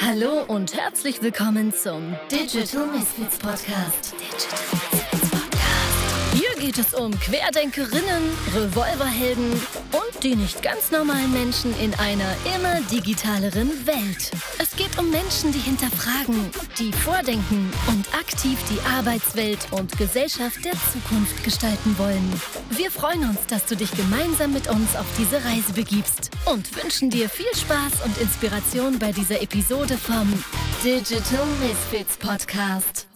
Hallo und herzlich willkommen zum Digital Misfits Podcast. Digital Misfits Podcast. Hier geht es um Querdenkerinnen, Revolverhelden die nicht ganz normalen Menschen in einer immer digitaleren Welt. Es geht um Menschen, die hinterfragen, die vordenken und aktiv die Arbeitswelt und Gesellschaft der Zukunft gestalten wollen. Wir freuen uns, dass du dich gemeinsam mit uns auf diese Reise begibst und wünschen dir viel Spaß und Inspiration bei dieser Episode vom Digital Misfits Podcast.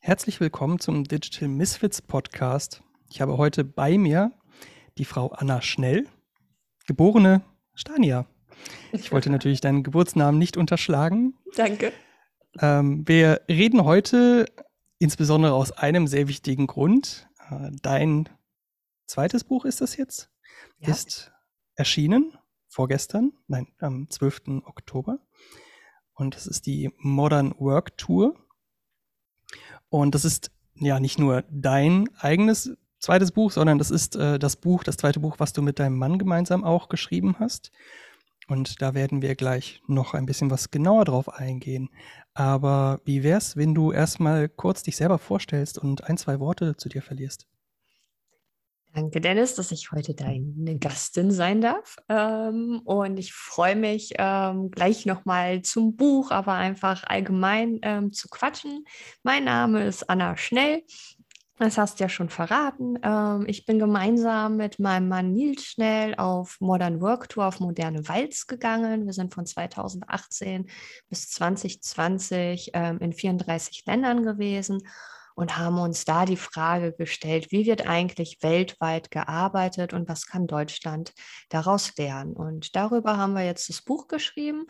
Herzlich willkommen zum Digital Misfits Podcast. Ich habe heute bei mir die Frau Anna Schnell, geborene Stania. Ich wollte natürlich deinen Geburtsnamen nicht unterschlagen. Danke. Ähm, wir reden heute insbesondere aus einem sehr wichtigen Grund. Äh, dein zweites Buch ist das jetzt, ja. ist erschienen vorgestern, nein, am 12. Oktober. Und das ist die Modern Work Tour. Und das ist ja nicht nur dein eigenes zweites Buch, sondern das ist äh, das Buch, das zweite Buch, was du mit deinem Mann gemeinsam auch geschrieben hast. Und da werden wir gleich noch ein bisschen was genauer drauf eingehen. Aber wie wär's, wenn du erstmal kurz dich selber vorstellst und ein, zwei Worte zu dir verlierst? Danke, Dennis, dass ich heute deine Gastin sein darf. Ähm, und ich freue mich, ähm, gleich nochmal zum Buch, aber einfach allgemein ähm, zu quatschen. Mein Name ist Anna Schnell. Das hast du ja schon verraten. Ähm, ich bin gemeinsam mit meinem Mann Nils Schnell auf Modern Work Tour auf Moderne Walz gegangen. Wir sind von 2018 bis 2020 ähm, in 34 Ländern gewesen und haben uns da die Frage gestellt, wie wird eigentlich weltweit gearbeitet und was kann Deutschland daraus lernen? Und darüber haben wir jetzt das Buch geschrieben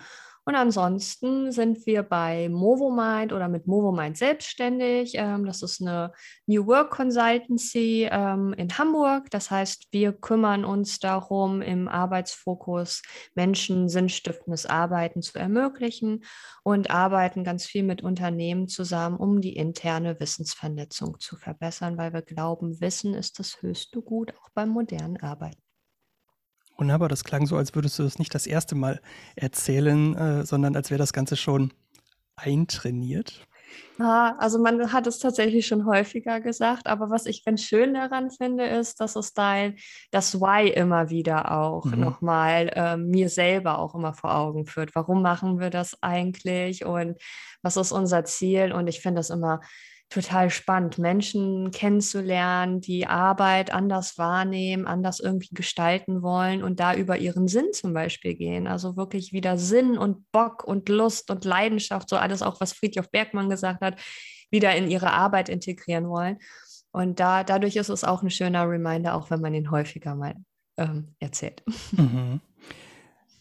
und ansonsten sind wir bei MovoMind oder mit MovoMind selbstständig. Ähm, das ist eine New Work Consultancy ähm, in Hamburg. Das heißt, wir kümmern uns darum, im Arbeitsfokus Menschen sinnstiftendes Arbeiten zu ermöglichen und arbeiten ganz viel mit Unternehmen zusammen, um die interne Wissensvernetzung zu verbessern, weil wir glauben, Wissen ist das höchste Gut auch beim modernen Arbeiten. Wunderbar, das klang so, als würdest du es nicht das erste Mal erzählen, äh, sondern als wäre das Ganze schon eintrainiert. Ja, also man hat es tatsächlich schon häufiger gesagt, aber was ich ganz schön daran finde, ist, dass es dein, das Why immer wieder auch mhm. nochmal äh, mir selber auch immer vor Augen führt. Warum machen wir das eigentlich und was ist unser Ziel? Und ich finde das immer total spannend, Menschen kennenzulernen, die Arbeit anders wahrnehmen, anders irgendwie gestalten wollen und da über ihren Sinn zum Beispiel gehen. Also wirklich wieder Sinn und Bock und Lust und Leidenschaft, so alles auch, was Friedhof Bergmann gesagt hat, wieder in ihre Arbeit integrieren wollen. Und da, dadurch ist es auch ein schöner Reminder, auch wenn man ihn häufiger mal ähm, erzählt. Mhm.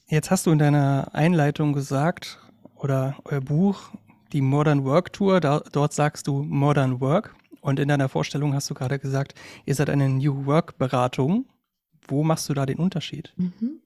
Jetzt hast du in deiner Einleitung gesagt, oder euer Buch die Modern Work Tour. Da, dort sagst du Modern Work. Und in deiner Vorstellung hast du gerade gesagt, ihr seid eine New Work Beratung. Wo machst du da den Unterschied? Mhm.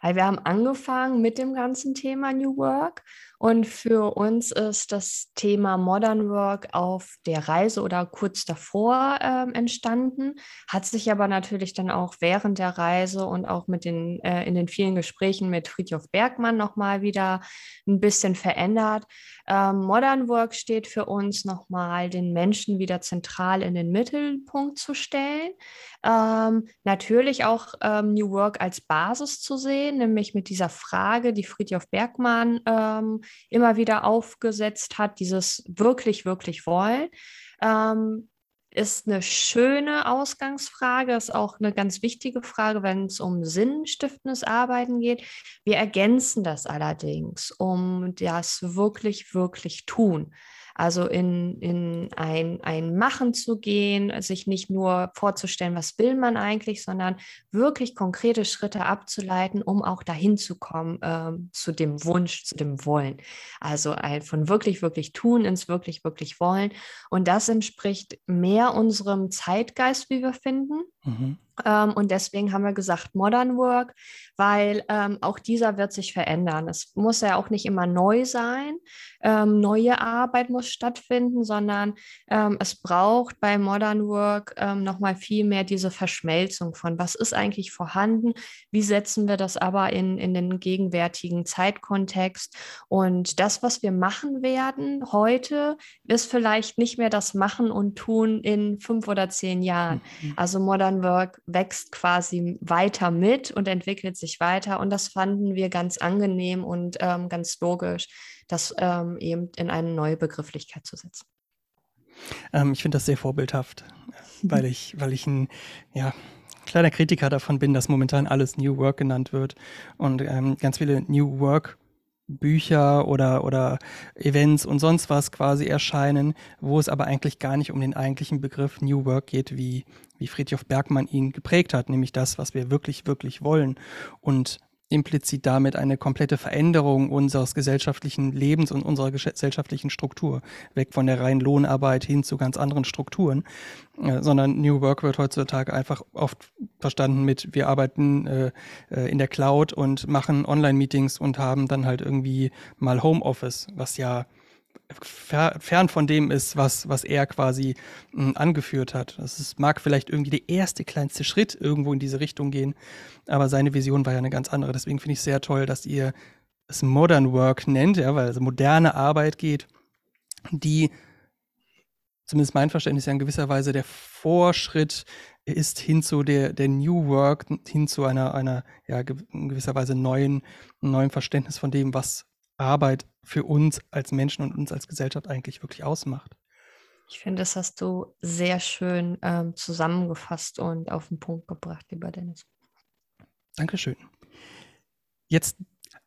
Also wir haben angefangen mit dem ganzen Thema New Work und für uns ist das Thema Modern Work auf der Reise oder kurz davor äh, entstanden, hat sich aber natürlich dann auch während der Reise und auch mit den, äh, in den vielen Gesprächen mit Friedhof Bergmann nochmal wieder ein bisschen verändert. Ähm, Modern Work steht für uns nochmal, den Menschen wieder zentral in den Mittelpunkt zu stellen. Ähm, natürlich auch ähm, New Work als Basis zu sehen, nämlich mit dieser Frage, die Friedhof Bergmann ähm, immer wieder aufgesetzt hat, dieses wirklich, wirklich wollen. Ähm, ist eine schöne Ausgangsfrage, ist auch eine ganz wichtige Frage, wenn es um sinnstiftendes Arbeiten geht. Wir ergänzen das allerdings, um das wirklich, wirklich tun. Also in, in ein, ein Machen zu gehen, sich nicht nur vorzustellen, was will man eigentlich, sondern wirklich konkrete Schritte abzuleiten, um auch dahin zu kommen, ähm, zu dem Wunsch, zu dem Wollen. Also ein, von wirklich, wirklich tun ins wirklich, wirklich wollen. Und das entspricht mehr unserem Zeitgeist, wie wir finden. Mhm. Ähm, und deswegen haben wir gesagt Modern Work, weil ähm, auch dieser wird sich verändern. Es muss ja auch nicht immer neu sein. Ähm, neue Arbeit muss stattfinden, sondern ähm, es braucht bei Modern Work ähm, nochmal viel mehr diese Verschmelzung von, was ist eigentlich vorhanden, wie setzen wir das aber in, in den gegenwärtigen Zeitkontext. Und das, was wir machen werden heute, ist vielleicht nicht mehr das Machen und Tun in fünf oder zehn Jahren. Mhm. Also Modern Work wächst quasi weiter mit und entwickelt sich weiter. Und das fanden wir ganz angenehm und ähm, ganz logisch, das ähm, eben in eine neue Begrifflichkeit zu setzen. Ähm, ich finde das sehr vorbildhaft, weil ich, weil ich ein, ja, kleiner Kritiker davon bin, dass momentan alles New Work genannt wird und ähm, ganz viele New Work Bücher oder, oder Events und sonst was quasi erscheinen, wo es aber eigentlich gar nicht um den eigentlichen Begriff New Work geht, wie, wie Friedhof Bergmann ihn geprägt hat, nämlich das, was wir wirklich, wirklich wollen. Und implizit damit eine komplette Veränderung unseres gesellschaftlichen Lebens und unserer gesellschaftlichen Struktur, weg von der reinen Lohnarbeit hin zu ganz anderen Strukturen, äh, sondern New Work wird heutzutage einfach oft verstanden mit, wir arbeiten äh, äh in der Cloud und machen Online-Meetings und haben dann halt irgendwie mal Homeoffice, was ja fern von dem ist, was, was er quasi mh, hm, angeführt hat. Das mag vielleicht irgendwie der erste kleinste Schritt irgendwo in diese Richtung gehen, aber seine Vision war ja eine ganz andere. Deswegen finde ich es sehr toll, dass ihr es Modern Work nennt, ja, weil es moderne Arbeit geht, die zumindest mein Verständnis ja in gewisser Weise der Vorschritt ist hin zu der, der New Work, hin zu einer, einer ja, gewisser Weise neuen, neuen Verständnis von dem, was Arbeit für uns als Menschen und uns als Gesellschaft eigentlich wirklich ausmacht. Ich finde, das hast du sehr schön ähm, zusammengefasst und auf den Punkt gebracht, lieber Dennis. Dankeschön. Jetzt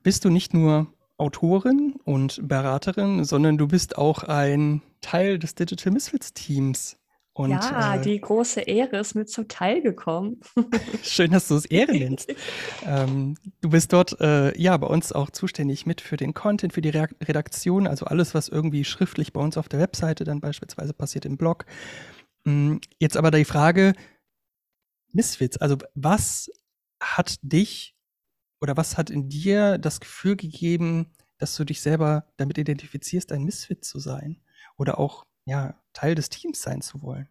bist du nicht nur Autorin und Beraterin, sondern du bist auch ein Teil des Digital Misfits Teams. Und, ja, äh, die große Ehre ist mir zuteil gekommen. Schön, dass du es Ehre nennst. ähm, du bist dort äh, ja bei uns auch zuständig mit für den Content, für die Re Redaktion, also alles, was irgendwie schriftlich bei uns auf der Webseite dann beispielsweise passiert im Blog. Ähm, jetzt aber die Frage, Misfits, also was hat dich oder was hat in dir das Gefühl gegeben, dass du dich selber damit identifizierst, ein Misfit zu sein? Oder auch ja, Teil des Teams sein zu wollen?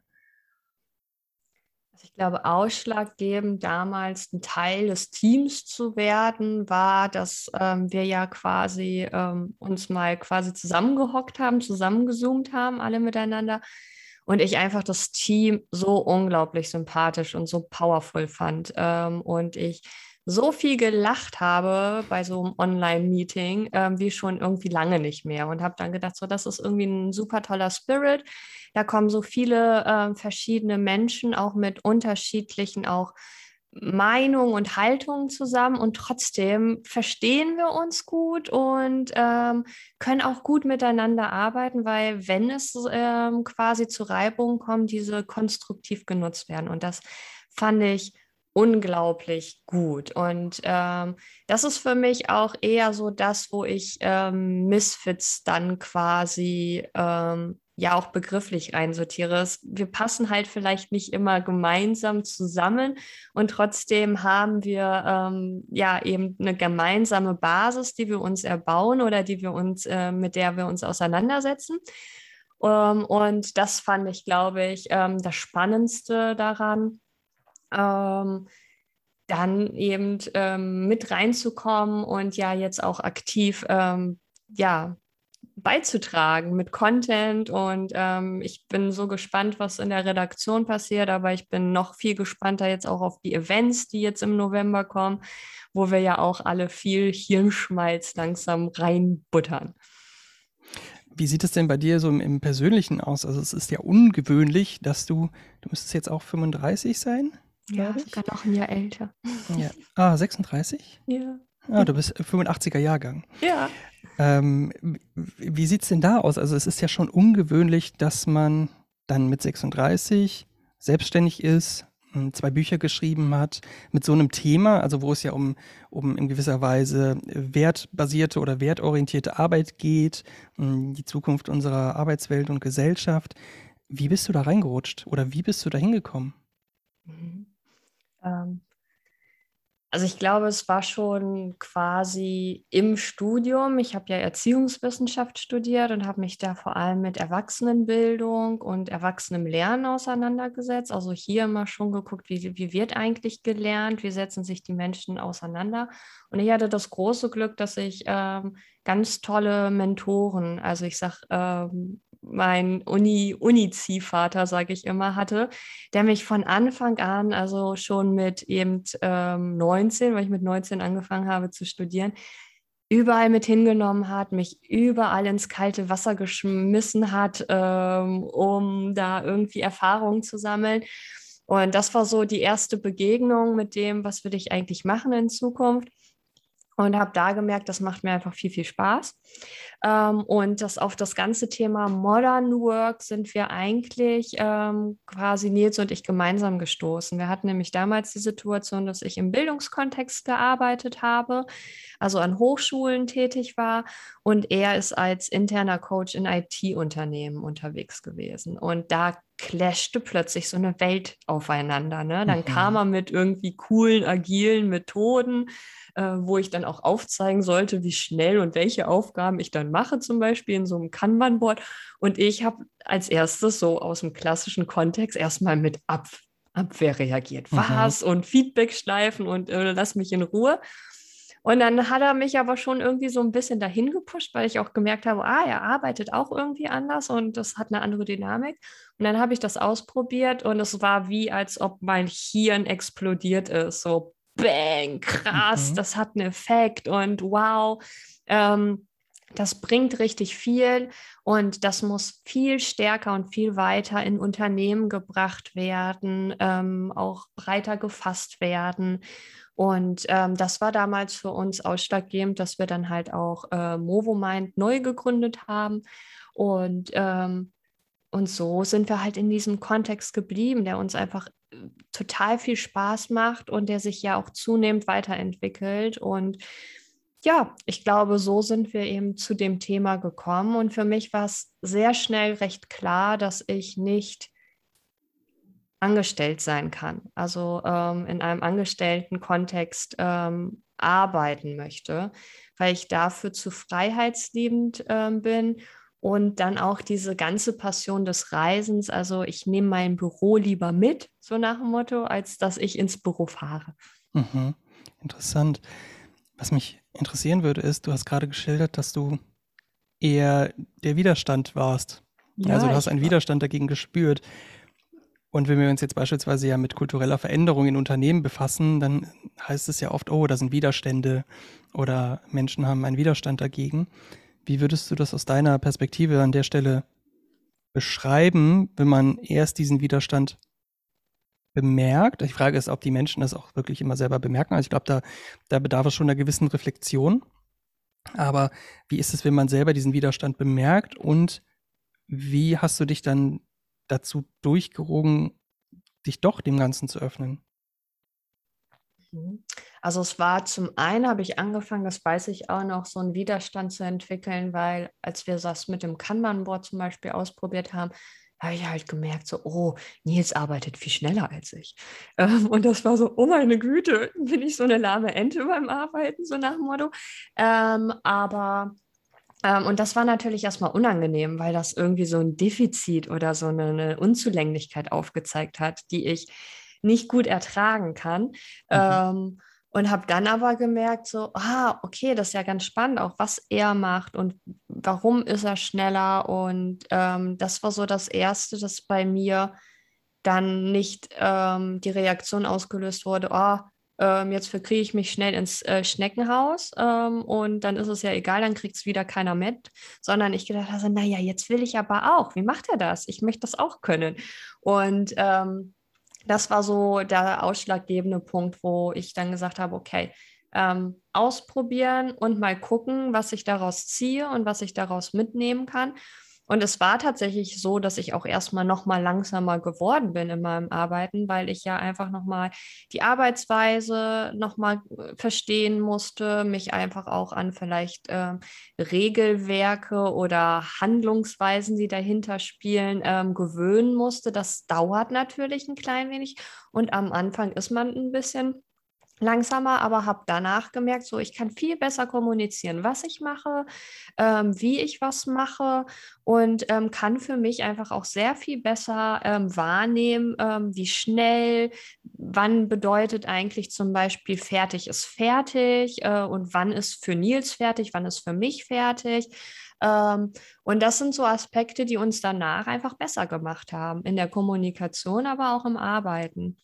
Also ich glaube, ausschlaggebend damals ein Teil des Teams zu werden, war, dass ähm, wir ja quasi ähm, uns mal quasi zusammengehockt haben, zusammengezoomt haben, alle miteinander. Und ich einfach das Team so unglaublich sympathisch und so powerful fand. Ähm, und ich so viel gelacht habe bei so einem Online-Meeting ähm, wie schon irgendwie lange nicht mehr und habe dann gedacht, so das ist irgendwie ein super toller Spirit. Da kommen so viele äh, verschiedene Menschen auch mit unterschiedlichen auch Meinungen und Haltungen zusammen und trotzdem verstehen wir uns gut und ähm, können auch gut miteinander arbeiten, weil wenn es ähm, quasi zu Reibungen kommt, diese konstruktiv genutzt werden. Und das fand ich unglaublich gut. Und ähm, das ist für mich auch eher so das, wo ich ähm, Misfits dann quasi ähm, ja auch begrifflich einsortiere. Wir passen halt vielleicht nicht immer gemeinsam zusammen und trotzdem haben wir ähm, ja eben eine gemeinsame Basis, die wir uns erbauen oder die wir uns, äh, mit der wir uns auseinandersetzen. Ähm, und das fand ich, glaube ich, ähm, das Spannendste daran ähm, dann eben ähm, mit reinzukommen und ja jetzt auch aktiv ähm, ja beizutragen mit Content und ähm, ich bin so gespannt, was in der Redaktion passiert, aber ich bin noch viel gespannter jetzt auch auf die Events, die jetzt im November kommen, wo wir ja auch alle viel Hirnschmalz langsam reinbuttern. Wie sieht es denn bei dir so im, im, Persönlichen aus? Also es ist ja ungewöhnlich, dass du, du müsstest jetzt auch 35 sein? Ja, sogar noch ein Jahr älter. Ja. Ah, 36? Ja. Ah, du bist 85er Jahrgang. Ja. Ähm, wie sieht es denn da aus? Also es ist ja schon ungewöhnlich, dass man dann mit 36 selbstständig ist, hm, zwei Bücher geschrieben hat mit so einem Thema, also wo es ja um, um in gewisser Weise wertbasierte oder wertorientierte Arbeit geht, hm, die Zukunft unserer Arbeitswelt und Gesellschaft. Wie bist du da reingerutscht oder wie bist du da hingekommen? Mhm. Ähm, also ich glaube, es war schon quasi im Studium. Ich habe ja Erziehungswissenschaft studiert und habe mich da vor allem mit Erwachsenenbildung und Erwachsenenlernen auseinandergesetzt. Also hier immer schon geguckt, wie, wie wird eigentlich gelernt, wie setzen sich die Menschen auseinander. Und ich hatte das große Glück, dass ich ähm, ganz tolle Mentoren, also ich sage ähm, mein Uni, Uni-Ziehvater, sage ich immer, hatte, der mich von Anfang an, also schon mit eben ähm, 19, weil ich mit 19 angefangen habe zu studieren, überall mit hingenommen hat, mich überall ins kalte Wasser geschmissen hat, ähm, um da irgendwie Erfahrungen zu sammeln. Und das war so die erste Begegnung mit dem, was will ich eigentlich machen in Zukunft und habe da gemerkt, das macht mir einfach viel, viel Spaß. Ähm, und das auf das ganze Thema Modern Work sind wir eigentlich ähm, quasi Nils und ich gemeinsam gestoßen. Wir hatten nämlich damals die Situation, dass ich im Bildungskontext gearbeitet habe, also an Hochschulen tätig war und er ist als interner Coach in IT-Unternehmen unterwegs gewesen. Und da clashte plötzlich so eine Welt aufeinander. Ne? Dann mhm. kam er mit irgendwie coolen, agilen Methoden, äh, wo ich dann auch aufzeigen sollte, wie schnell und welche Aufgaben ich dann mache, zum Beispiel in so einem Kanban-Board. Und ich habe als erstes so aus dem klassischen Kontext erstmal mit Ab Abwehr reagiert. Mhm. Was? Und Feedback schleifen und äh, lass mich in Ruhe. Und dann hat er mich aber schon irgendwie so ein bisschen dahin gepusht, weil ich auch gemerkt habe, ah, er arbeitet auch irgendwie anders und das hat eine andere Dynamik. Und dann habe ich das ausprobiert und es war wie, als ob mein Hirn explodiert ist. So, bang, krass, mhm. das hat einen Effekt und wow. Ähm, das bringt richtig viel und das muss viel stärker und viel weiter in Unternehmen gebracht werden, ähm, auch breiter gefasst werden. Und ähm, das war damals für uns ausschlaggebend, dass wir dann halt auch äh, Movomind neu gegründet haben. Und, ähm, und so sind wir halt in diesem Kontext geblieben, der uns einfach äh, total viel Spaß macht und der sich ja auch zunehmend weiterentwickelt. Und ja, ich glaube, so sind wir eben zu dem Thema gekommen. Und für mich war es sehr schnell recht klar, dass ich nicht angestellt sein kann, also ähm, in einem angestellten Kontext ähm, arbeiten möchte, weil ich dafür zu freiheitsliebend ähm, bin und dann auch diese ganze Passion des Reisens. Also ich nehme mein Büro lieber mit, so nach dem Motto, als dass ich ins Büro fahre. Mhm. Interessant. Was mich interessieren würde, ist, du hast gerade geschildert, dass du eher der Widerstand warst. Ja, also du hast einen Widerstand dagegen gespürt. Und wenn wir uns jetzt beispielsweise ja mit kultureller Veränderung in Unternehmen befassen, dann heißt es ja oft, oh, da sind Widerstände oder Menschen haben einen Widerstand dagegen. Wie würdest du das aus deiner Perspektive an der Stelle beschreiben, wenn man erst diesen Widerstand bemerkt. Die Frage ist, ob die Menschen das auch wirklich immer selber bemerken. Also ich glaube, da, da bedarf es schon einer gewissen Reflexion. Aber wie ist es, wenn man selber diesen Widerstand bemerkt und wie hast du dich dann dazu durchgerungen, dich doch dem Ganzen zu öffnen? Mhm. Also es war zum einen, habe ich angefangen, das weiß ich auch noch, so einen Widerstand zu entwickeln, weil als wir das mit dem Kanban-Board zum Beispiel ausprobiert haben, habe ich halt gemerkt, so, oh, Nils arbeitet viel schneller als ich. Ähm, und das war so, oh meine Güte, bin ich so eine lahme Ente beim Arbeiten, so nach dem Motto. Ähm, aber, und das war natürlich erstmal unangenehm, weil das irgendwie so ein Defizit oder so eine, eine Unzulänglichkeit aufgezeigt hat, die ich nicht gut ertragen kann. Mhm. Ähm, und habe dann aber gemerkt, so, ah, okay, das ist ja ganz spannend, auch was er macht und warum ist er schneller. Und ähm, das war so das Erste, das bei mir dann nicht ähm, die Reaktion ausgelöst wurde, oh, ähm, jetzt verkriege ich mich schnell ins äh, Schneckenhaus ähm, und dann ist es ja egal, dann kriegt es wieder keiner mit, sondern ich gedacht habe, naja, jetzt will ich aber auch. Wie macht er das? Ich möchte das auch können. Und ähm, das war so der ausschlaggebende Punkt, wo ich dann gesagt habe, okay, ähm, ausprobieren und mal gucken, was ich daraus ziehe und was ich daraus mitnehmen kann. Und es war tatsächlich so, dass ich auch erstmal noch mal langsamer geworden bin in meinem Arbeiten, weil ich ja einfach noch mal die Arbeitsweise noch mal äh, verstehen musste, mich einfach auch an vielleicht äh, Regelwerke oder Handlungsweisen, die dahinter spielen, ähm, gewöhnen musste. Das dauert natürlich ein klein wenig und am Anfang ist man ein bisschen langsamer, aber habe danach gemerkt, so ich kann viel besser kommunizieren, was ich mache, ähm, wie ich was mache und ähm, kann für mich einfach auch sehr viel besser ähm, wahrnehmen, ähm, wie schnell, wann bedeutet eigentlich zum Beispiel fertig ist fertig äh, und wann ist für Nils fertig, wann ist für mich fertig. Ähm, und das sind so Aspekte, die uns danach einfach besser gemacht haben, in der Kommunikation, aber auch im Arbeiten.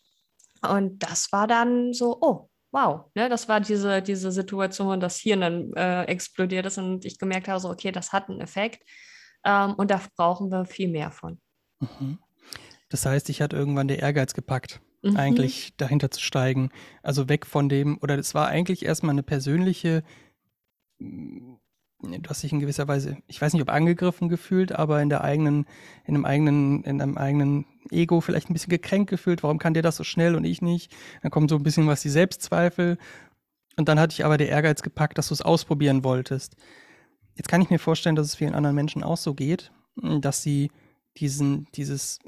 Und das war dann so, oh, wow, ne, das war diese, diese Situation, dass Hirn dann äh, explodiert ist und ich gemerkt habe, so, okay, das hat einen Effekt ähm, und da brauchen wir viel mehr von. Mhm. Das heißt, ich hatte irgendwann der Ehrgeiz gepackt, mhm. eigentlich dahinter zu steigen. Also weg von dem, oder es war eigentlich erstmal eine persönliche du hast dich in gewisser Weise, ich weiß nicht, ob angegriffen gefühlt, aber in der eigenen, in einem eigenen, in einem eigenen Ego vielleicht ein bisschen gekränkt gefühlt. Warum kann der das so schnell und ich nicht? Dann kommt so ein bisschen was die Selbstzweifel. Und dann hatte ich aber der Ehrgeiz gepackt, dass du es ausprobieren wolltest. Jetzt kann ich mir vorstellen, dass es vielen anderen Menschen auch so geht, dass sie diesen, dieses,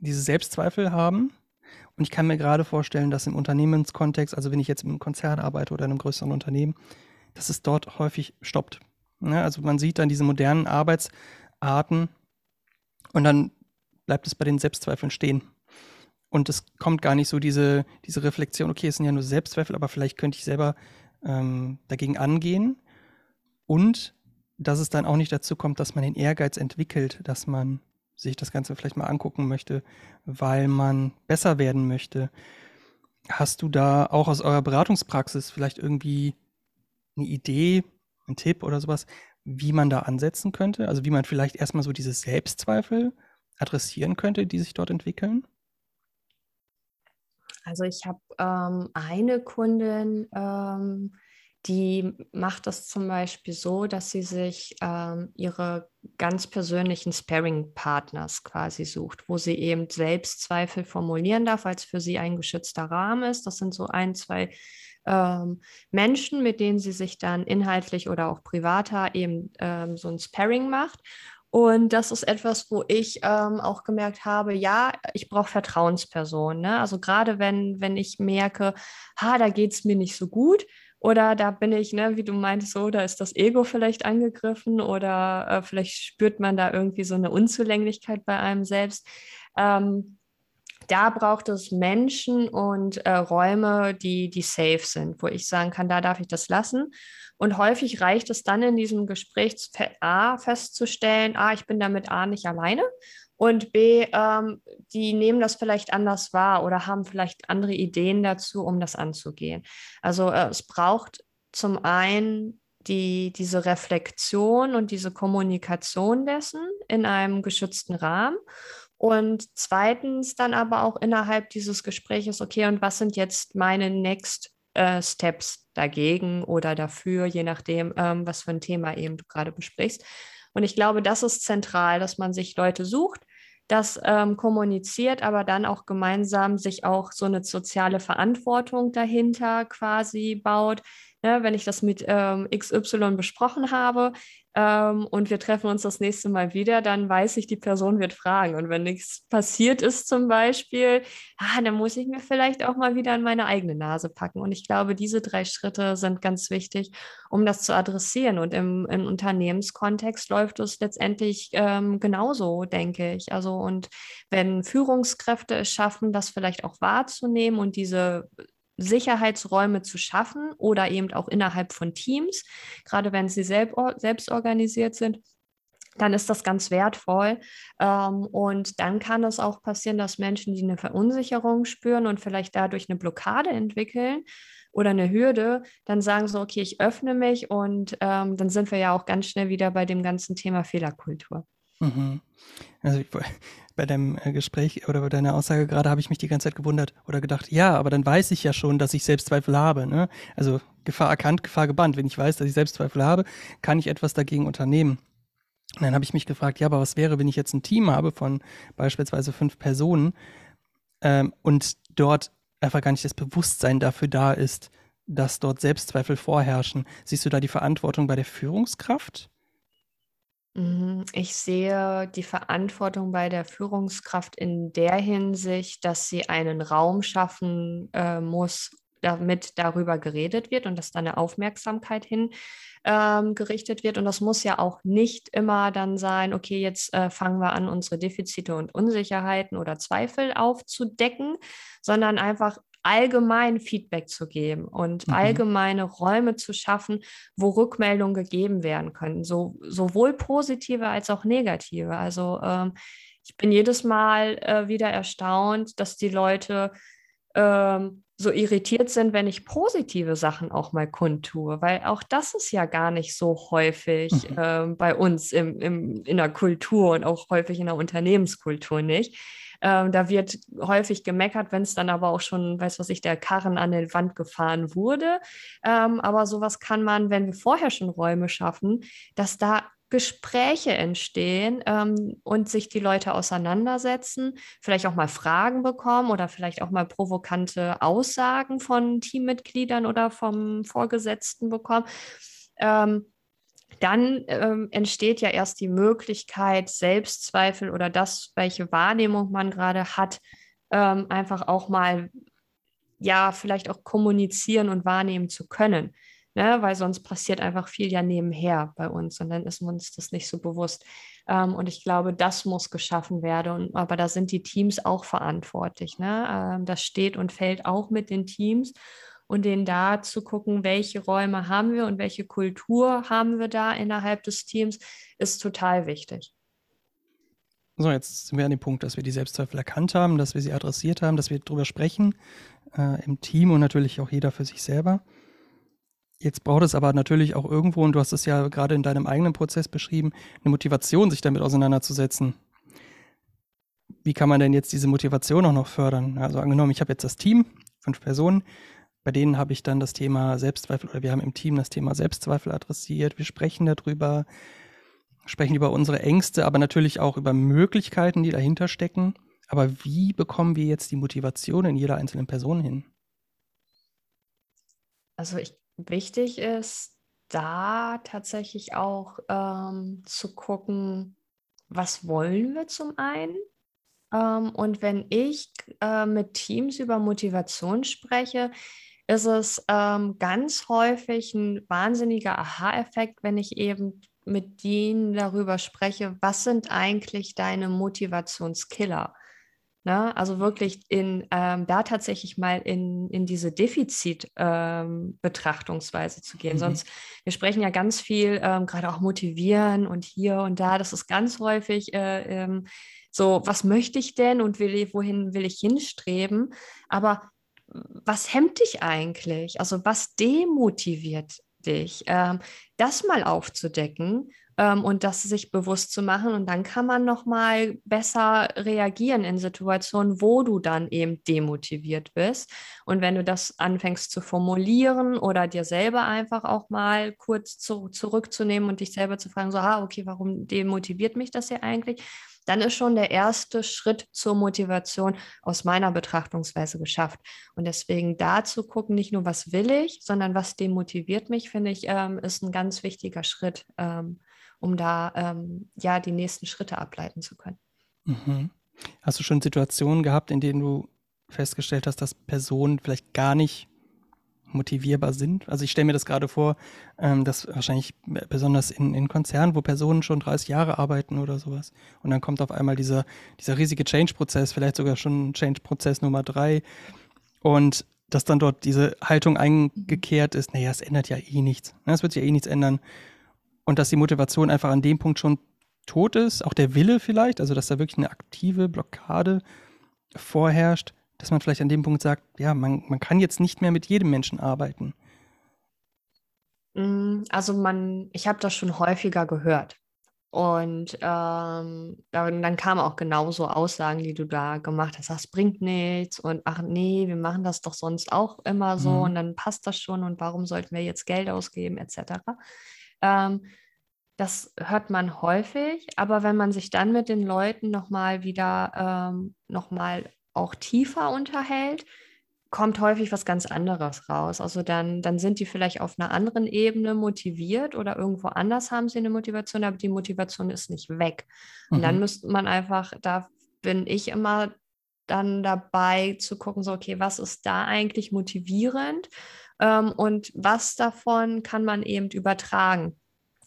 diese Selbstzweifel haben. Und ich kann mir gerade vorstellen, dass im Unternehmenskontext, also wenn ich jetzt im Konzern arbeite oder in einem größeren Unternehmen, dass es dort häufig stoppt. Ne? Also man sieht dann diese modernen Arbeitsarten und dann bleibt es bei den Selbstzweifeln stehen. Und es kommt gar nicht so diese, diese Reflexion, okay, es sind ja nur Selbstzweifel, aber vielleicht könnte ich selber ähm, dagegen angehen. Und dass es dann auch nicht dazu kommt, dass man den Ehrgeiz entwickelt, dass man sich das Ganze vielleicht mal angucken möchte, weil man besser werden möchte. Hast du da auch aus eurer Beratungspraxis vielleicht irgendwie eine Idee, ein Tipp oder sowas, wie man da ansetzen könnte? Also wie man vielleicht erstmal so diese Selbstzweifel adressieren könnte, die sich dort entwickeln? Also ich habe ähm, eine Kundin, ähm, die macht das zum Beispiel so, dass sie sich ähm, ihre ganz persönlichen Sparring-Partners quasi sucht, wo sie eben Selbstzweifel formulieren darf, als für sie ein geschützter Rahmen ist. Das sind so ein, zwei ähm, Menschen, mit denen sie sich dann inhaltlich oder auch privater eben ähm, so ein Sparring macht. Und das ist etwas, wo ich ähm, auch gemerkt habe, ja, ich brauche Vertrauenspersonen. Ne? Also gerade wenn, wenn ich merke, ha, da geht es mir nicht so gut, oder da bin ich, ne, wie du meintest, so, da ist das Ego vielleicht angegriffen oder äh, vielleicht spürt man da irgendwie so eine Unzulänglichkeit bei einem selbst. Ähm, da braucht es Menschen und äh, Räume, die, die safe sind, wo ich sagen kann, da darf ich das lassen. Und häufig reicht es dann in diesem Gespräch A festzustellen, A, ich bin damit A nicht alleine und B, ähm, die nehmen das vielleicht anders wahr oder haben vielleicht andere Ideen dazu, um das anzugehen. Also äh, es braucht zum einen die, diese Reflexion und diese Kommunikation dessen in einem geschützten Rahmen. Und zweitens dann aber auch innerhalb dieses Gespräches, okay, und was sind jetzt meine Next äh, Steps dagegen oder dafür, je nachdem, ähm, was für ein Thema eben du gerade besprichst. Und ich glaube, das ist zentral, dass man sich Leute sucht, das ähm, kommuniziert, aber dann auch gemeinsam sich auch so eine soziale Verantwortung dahinter quasi baut, Ne, wenn ich das mit ähm, XY besprochen habe ähm, und wir treffen uns das nächste Mal wieder, dann weiß ich, die Person wird fragen. Und wenn nichts passiert ist zum Beispiel, ah, dann muss ich mir vielleicht auch mal wieder an meine eigene Nase packen. Und ich glaube, diese drei Schritte sind ganz wichtig, um das zu adressieren. Und im, im Unternehmenskontext läuft es letztendlich ähm, genauso, denke ich. Also und wenn Führungskräfte es schaffen, das vielleicht auch wahrzunehmen und diese Sicherheitsräume zu schaffen oder eben auch innerhalb von Teams, gerade wenn sie selb, selbst organisiert sind, dann ist das ganz wertvoll. Ähm, und dann kann es auch passieren, dass Menschen, die eine Verunsicherung spüren und vielleicht dadurch eine Blockade entwickeln oder eine Hürde, dann sagen so, okay, ich öffne mich und ähm, dann sind wir ja auch ganz schnell wieder bei dem ganzen Thema Fehlerkultur. Mhm. Also ich, bei deinem äh, Gespräch oder bei deiner Aussage gerade habe ich mich die ganze Zeit gewundert oder gedacht, ja, aber dann weiß ich ja schon, dass ich Selbstzweifel habe. Ne? Also Gefahr erkannt, Gefahr gebannt. Wenn ich weiß, dass ich Selbstzweifel habe, kann ich etwas dagegen unternehmen. Und dann habe ich mich gefragt, ja, aber was wäre, wenn ich jetzt ein Team habe von beispielsweise fünf Personen ähm, und dort einfach gar nicht das Bewusstsein dafür da ist, dass dort Selbstzweifel vorherrschen. Siehst du da die Verantwortung bei der Führungskraft? Mhm, ich sehe die Verantwortung bei der Führungskraft in der Hinsicht, dass sie einen Raum schaffen äh, muss, damit darüber geredet wird und dass da eine Aufmerksamkeit hin ähm, wird. Und das muss ja auch nicht immer dann sein, okay, jetzt äh, fangen wir an, unsere Defizite und Unsicherheiten oder Zweifel aufzudecken, sondern einfach allgemein Feedback zu geben und mhm. allgemeine Räume zu schaffen, wo Rückmeldungen gegeben werden können, so, sowohl positive als auch negative. Also ähm, ich bin jedes Mal äh, wieder erstaunt, dass die Leute ähm, so irritiert sind, wenn ich positive Sachen auch mal kundtue, weil auch das ist ja gar nicht so häufig mhm. ähm, bei uns im, im, in der Kultur und auch häufig in der Unternehmenskultur nicht. Ähm, da wird häufig gemeckert, wenn es dann aber auch schon, weiß was ich, der Karren an die Wand gefahren wurde. Ähm, aber sowas kann man, wenn wir vorher schon Räume schaffen, dass da Gespräche entstehen ähm, und sich die Leute auseinandersetzen, vielleicht auch mal Fragen bekommen oder vielleicht auch mal provokante Aussagen von Teammitgliedern oder vom Vorgesetzten bekommen. Ähm, dann ähm, entsteht ja erst die Möglichkeit, Selbstzweifel oder das, welche Wahrnehmung man gerade hat, ähm, einfach auch mal, ja, vielleicht auch kommunizieren und wahrnehmen zu können. Ne? Weil sonst passiert einfach viel ja nebenher bei uns und dann ist uns das nicht so bewusst. Ähm, und ich glaube, das muss geschaffen werden. Und, aber da sind die Teams auch verantwortlich. Ne? Ähm, das steht und fällt auch mit den Teams und denen da zu gucken, welche Räume haben wir und welche Kultur haben wir da innerhalb des Teams, ist total wichtig. So, jetzt sind wir an dem Punkt, dass wir die Selbstzweifel erkannt haben, dass wir sie adressiert haben, dass wir darüber sprechen äh, im Team und natürlich auch jeder für sich selber. Jetzt braucht es aber natürlich auch irgendwo, und du hast es ja gerade in deinem eigenen Prozess beschrieben, eine Motivation, sich damit auseinanderzusetzen. Wie kann man denn jetzt diese Motivation auch noch fördern? Also angenommen, ich habe jetzt das Team, fünf Personen, bei denen habe ich dann das Thema Selbstzweifel oder wir haben im Team das Thema Selbstzweifel adressiert. Wir sprechen darüber, sprechen über unsere Ängste, aber natürlich auch über Möglichkeiten, die dahinter stecken. Aber wie bekommen wir jetzt die Motivation in jeder einzelnen Person hin? Also ich, wichtig ist da tatsächlich auch ähm, zu gucken, was wollen wir zum einen ähm, und wenn ich äh, mit Teams über Motivation spreche, ist es ähm, ganz häufig ein wahnsinniger Aha-Effekt, wenn ich eben mit denen darüber spreche, was sind eigentlich deine Motivationskiller? Ne? Also wirklich in, ähm, da tatsächlich mal in, in diese Defizit-Betrachtungsweise ähm, zu gehen. Mhm. Sonst, wir sprechen ja ganz viel, ähm, gerade auch motivieren und hier und da, das ist ganz häufig äh, ähm, so, was möchte ich denn und will, wohin will ich hinstreben? Aber was hemmt dich eigentlich? Also was demotiviert dich? Ähm, das mal aufzudecken ähm, und das sich bewusst zu machen und dann kann man noch mal besser reagieren in Situationen, wo du dann eben demotiviert bist. Und wenn du das anfängst zu formulieren oder dir selber einfach auch mal kurz zu, zurückzunehmen und dich selber zu fragen, so, ah, okay, warum demotiviert mich das hier eigentlich? Dann ist schon der erste Schritt zur Motivation aus meiner Betrachtungsweise geschafft. Und deswegen da zu gucken, nicht nur, was will ich, sondern was demotiviert mich, finde ich, ähm, ist ein ganz wichtiger Schritt, ähm, um da ähm, ja die nächsten Schritte ableiten zu können. Mhm. Hast du schon Situationen gehabt, in denen du festgestellt hast, dass Personen vielleicht gar nicht motivierbar sind. Also ich stelle mir das gerade vor, ähm, dass wahrscheinlich besonders in, in Konzernen, wo Personen schon 30 Jahre arbeiten oder sowas. Und dann kommt auf einmal dieser, dieser riesige Change-Prozess, vielleicht sogar schon Change-Prozess Nummer drei. Und dass dann dort diese Haltung eingekehrt ist, naja, es ändert ja eh nichts. Ne, es wird sich ja eh nichts ändern. Und dass die Motivation einfach an dem Punkt schon tot ist, auch der Wille vielleicht, also dass da wirklich eine aktive Blockade vorherrscht dass man vielleicht an dem Punkt sagt, ja, man, man kann jetzt nicht mehr mit jedem Menschen arbeiten? Mm, also man, ich habe das schon häufiger gehört. Und ähm, dann, dann kamen auch genauso Aussagen, die du da gemacht hast. Das bringt nichts und ach nee, wir machen das doch sonst auch immer so mhm. und dann passt das schon und warum sollten wir jetzt Geld ausgeben etc. Ähm, das hört man häufig, aber wenn man sich dann mit den Leuten nochmal wieder ähm, nochmal auch tiefer unterhält, kommt häufig was ganz anderes raus. Also dann, dann sind die vielleicht auf einer anderen Ebene motiviert oder irgendwo anders haben sie eine Motivation, aber die Motivation ist nicht weg. Und mhm. dann müsste man einfach, da bin ich immer dann dabei zu gucken, so, okay, was ist da eigentlich motivierend ähm, und was davon kann man eben übertragen.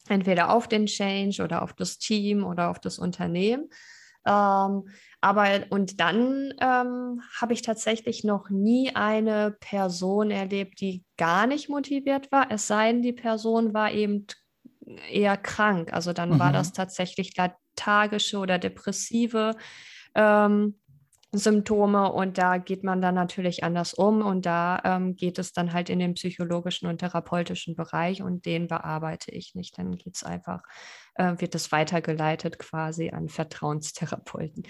Entweder auf den Change oder auf das Team oder auf das Unternehmen. Ähm, aber und dann ähm, habe ich tatsächlich noch nie eine Person erlebt, die gar nicht motiviert war, es sei denn, die Person war eben eher krank. Also dann mhm. war das tatsächlich lethargische oder depressive ähm, Symptome und da geht man dann natürlich anders um und da ähm, geht es dann halt in den psychologischen und therapeutischen Bereich und den bearbeite ich nicht. Dann geht es einfach, äh, wird es weitergeleitet quasi an Vertrauenstherapeuten.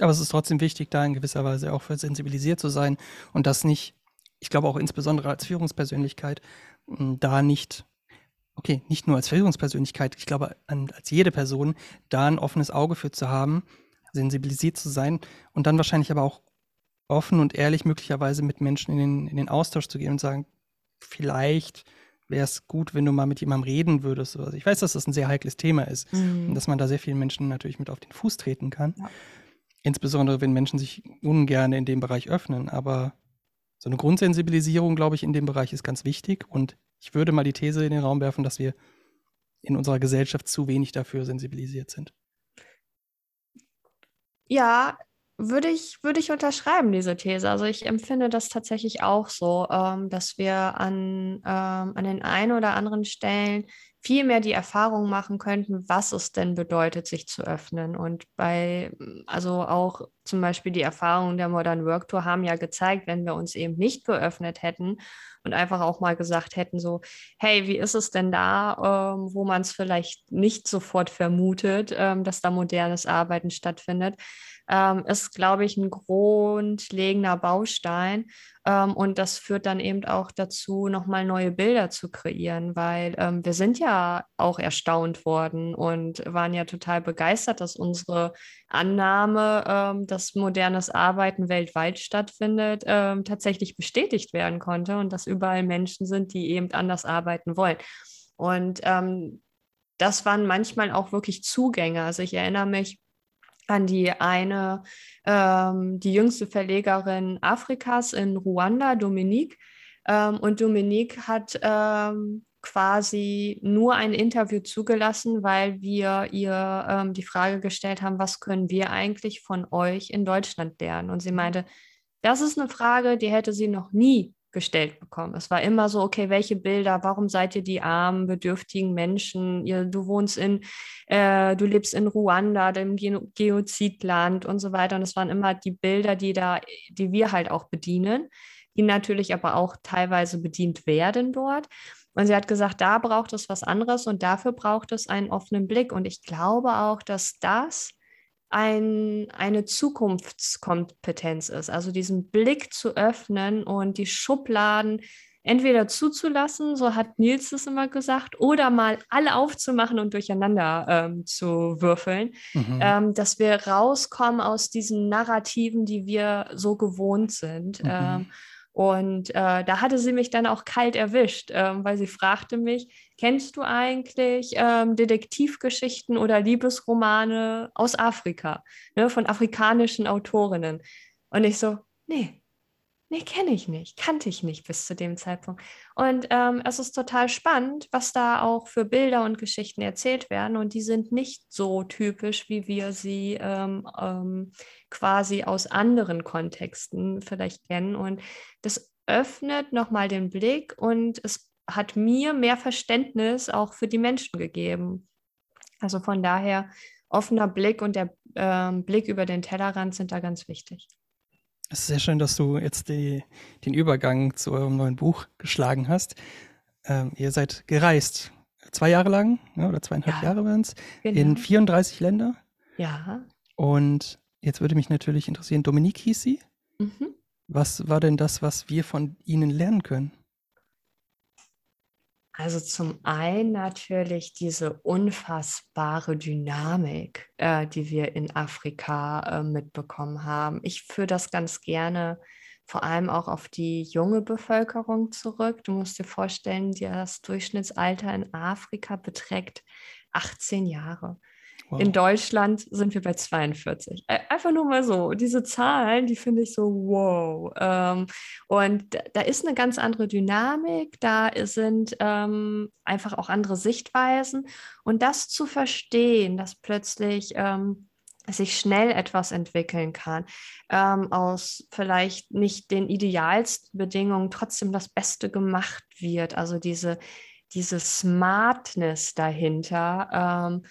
Aber es ist trotzdem wichtig, da in gewisser Weise auch für sensibilisiert zu sein und das nicht, ich glaube auch insbesondere als Führungspersönlichkeit, da nicht, okay, nicht nur als Führungspersönlichkeit, ich glaube an, als jede Person, da ein offenes Auge für zu haben, sensibilisiert zu sein und dann wahrscheinlich aber auch offen und ehrlich möglicherweise mit Menschen in den, in den Austausch zu gehen und sagen, vielleicht wäre es gut, wenn du mal mit jemandem reden würdest. Also ich weiß, dass das ein sehr heikles Thema ist mhm. und dass man da sehr vielen Menschen natürlich mit auf den Fuß treten kann. Ja. Insbesondere, wenn Menschen sich ungern in dem Bereich öffnen. Aber so eine Grundsensibilisierung, glaube ich, in dem Bereich ist ganz wichtig. Und ich würde mal die These in den Raum werfen, dass wir in unserer Gesellschaft zu wenig dafür sensibilisiert sind. Ja, würde ich, würde ich unterschreiben, diese These. Also ich empfinde das tatsächlich auch so, ähm, dass wir an, ähm, an den einen oder anderen Stellen viel mehr die Erfahrung machen könnten, was es denn bedeutet, sich zu öffnen. Und bei, also auch zum Beispiel die Erfahrungen der Modern Work Tour haben ja gezeigt, wenn wir uns eben nicht geöffnet hätten und einfach auch mal gesagt hätten, so, hey, wie ist es denn da, ähm, wo man es vielleicht nicht sofort vermutet, ähm, dass da modernes Arbeiten stattfindet, ähm, ist, glaube ich, ein grundlegender Baustein. Ähm, und das führt dann eben auch dazu, nochmal neue Bilder zu kreieren, weil ähm, wir sind ja auch erstaunt worden und waren ja total begeistert, dass unsere Annahme, ähm, dass modernes Arbeiten weltweit stattfindet, ähm, tatsächlich bestätigt werden konnte und dass überall Menschen sind, die eben anders arbeiten wollen. Und ähm, das waren manchmal auch wirklich Zugänge. Also ich erinnere mich, an die eine, ähm, die jüngste Verlegerin Afrikas in Ruanda, Dominique. Ähm, und Dominique hat ähm, quasi nur ein Interview zugelassen, weil wir ihr ähm, die Frage gestellt haben, was können wir eigentlich von euch in Deutschland lernen? Und sie meinte, das ist eine Frage, die hätte sie noch nie gestellt bekommen. Es war immer so, okay, welche Bilder, warum seid ihr die armen, bedürftigen Menschen? Ihr, du wohnst in, äh, du lebst in Ruanda, dem Geozidland und so weiter. Und es waren immer die Bilder, die da, die wir halt auch bedienen, die natürlich aber auch teilweise bedient werden dort. Und sie hat gesagt, da braucht es was anderes und dafür braucht es einen offenen Blick. Und ich glaube auch, dass das ein, eine Zukunftskompetenz ist. Also diesen Blick zu öffnen und die Schubladen entweder zuzulassen, so hat Nils es immer gesagt, oder mal alle aufzumachen und durcheinander ähm, zu würfeln, mhm. ähm, dass wir rauskommen aus diesen Narrativen, die wir so gewohnt sind. Mhm. Ähm, und äh, da hatte sie mich dann auch kalt erwischt, ähm, weil sie fragte mich, kennst du eigentlich ähm, Detektivgeschichten oder Liebesromane aus Afrika, ne, von afrikanischen Autorinnen? Und ich so, nee, nee, kenne ich nicht, kannte ich nicht bis zu dem Zeitpunkt. Und ähm, es ist total spannend, was da auch für Bilder und Geschichten erzählt werden. Und die sind nicht so typisch, wie wir sie ähm, ähm, quasi aus anderen Kontexten vielleicht kennen. Und das öffnet nochmal den Blick und es hat mir mehr Verständnis auch für die Menschen gegeben. Also von daher offener Blick und der ähm, Blick über den Tellerrand sind da ganz wichtig. Es ist sehr schön, dass du jetzt die, den Übergang zu eurem neuen Buch geschlagen hast. Ähm, ihr seid gereist, zwei Jahre lang, ja, oder zweieinhalb ja, Jahre waren es, genau. in 34 Länder. Ja. Und jetzt würde mich natürlich interessieren, Dominique hieß sie. Mhm. Was war denn das, was wir von Ihnen lernen können? Also zum einen natürlich diese unfassbare Dynamik, äh, die wir in Afrika äh, mitbekommen haben. Ich führe das ganz gerne vor allem auch auf die junge Bevölkerung zurück. Du musst dir vorstellen, das Durchschnittsalter in Afrika beträgt 18 Jahre. Wow. In Deutschland sind wir bei 42. Einfach nur mal so. Diese Zahlen, die finde ich so wow. Ähm, und da ist eine ganz andere Dynamik, da sind ähm, einfach auch andere Sichtweisen. Und das zu verstehen, dass plötzlich ähm, sich schnell etwas entwickeln kann, ähm, aus vielleicht nicht den idealsten Bedingungen trotzdem das Beste gemacht wird. Also diese, diese Smartness dahinter, ähm,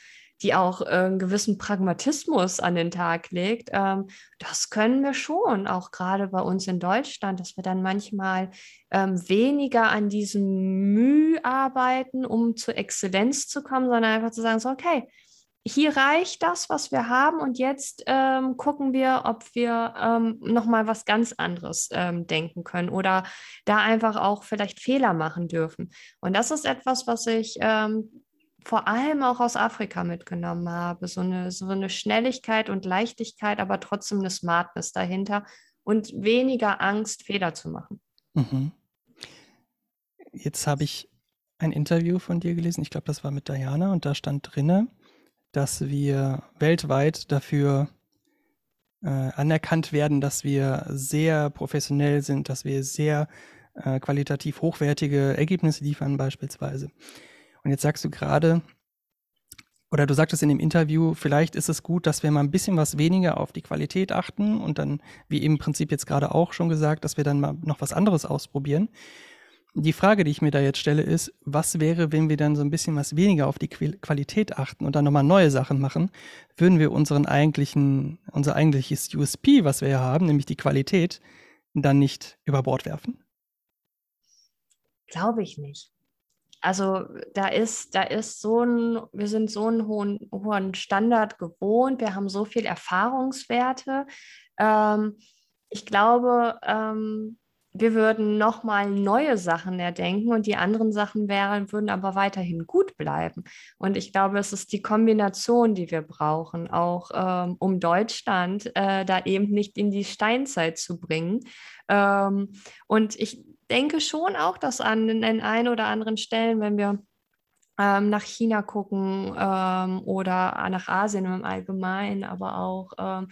die auch äh, einen gewissen Pragmatismus an den Tag legt, ähm, das können wir schon, auch gerade bei uns in Deutschland, dass wir dann manchmal ähm, weniger an diesem Mühe arbeiten, um zur Exzellenz zu kommen, sondern einfach zu sagen, so, okay, hier reicht das, was wir haben und jetzt ähm, gucken wir, ob wir ähm, nochmal was ganz anderes ähm, denken können oder da einfach auch vielleicht Fehler machen dürfen. Und das ist etwas, was ich ähm, vor allem auch aus Afrika mitgenommen habe. So eine, so eine Schnelligkeit und Leichtigkeit, aber trotzdem eine Smartness dahinter und weniger Angst, Fehler zu machen. Mhm. Jetzt habe ich ein Interview von dir gelesen, ich glaube, das war mit Diana und da stand drinne, dass wir weltweit dafür äh, anerkannt werden, dass wir sehr professionell sind, dass wir sehr äh, qualitativ hochwertige Ergebnisse liefern beispielsweise. Und jetzt sagst du gerade, oder du sagtest in dem Interview, vielleicht ist es gut, dass wir mal ein bisschen was weniger auf die Qualität achten und dann, wie im Prinzip jetzt gerade auch schon gesagt, dass wir dann mal noch was anderes ausprobieren. Die Frage, die ich mir da jetzt stelle, ist, was wäre, wenn wir dann so ein bisschen was weniger auf die Qualität achten und dann nochmal neue Sachen machen? Würden wir unseren eigentlichen, unser eigentliches USP, was wir ja haben, nämlich die Qualität, dann nicht über Bord werfen? Glaube ich nicht. Also da ist, da ist so ein, wir sind so einen hohen, hohen Standard gewohnt, wir haben so viel Erfahrungswerte. Ähm, ich glaube, ähm, wir würden nochmal neue Sachen erdenken und die anderen Sachen wären, würden aber weiterhin gut bleiben. Und ich glaube, es ist die Kombination, die wir brauchen, auch ähm, um Deutschland äh, da eben nicht in die Steinzeit zu bringen. Ähm, und ich denke schon auch, dass an den ein oder anderen Stellen, wenn wir ähm, nach China gucken ähm, oder nach Asien im Allgemeinen, aber auch ähm,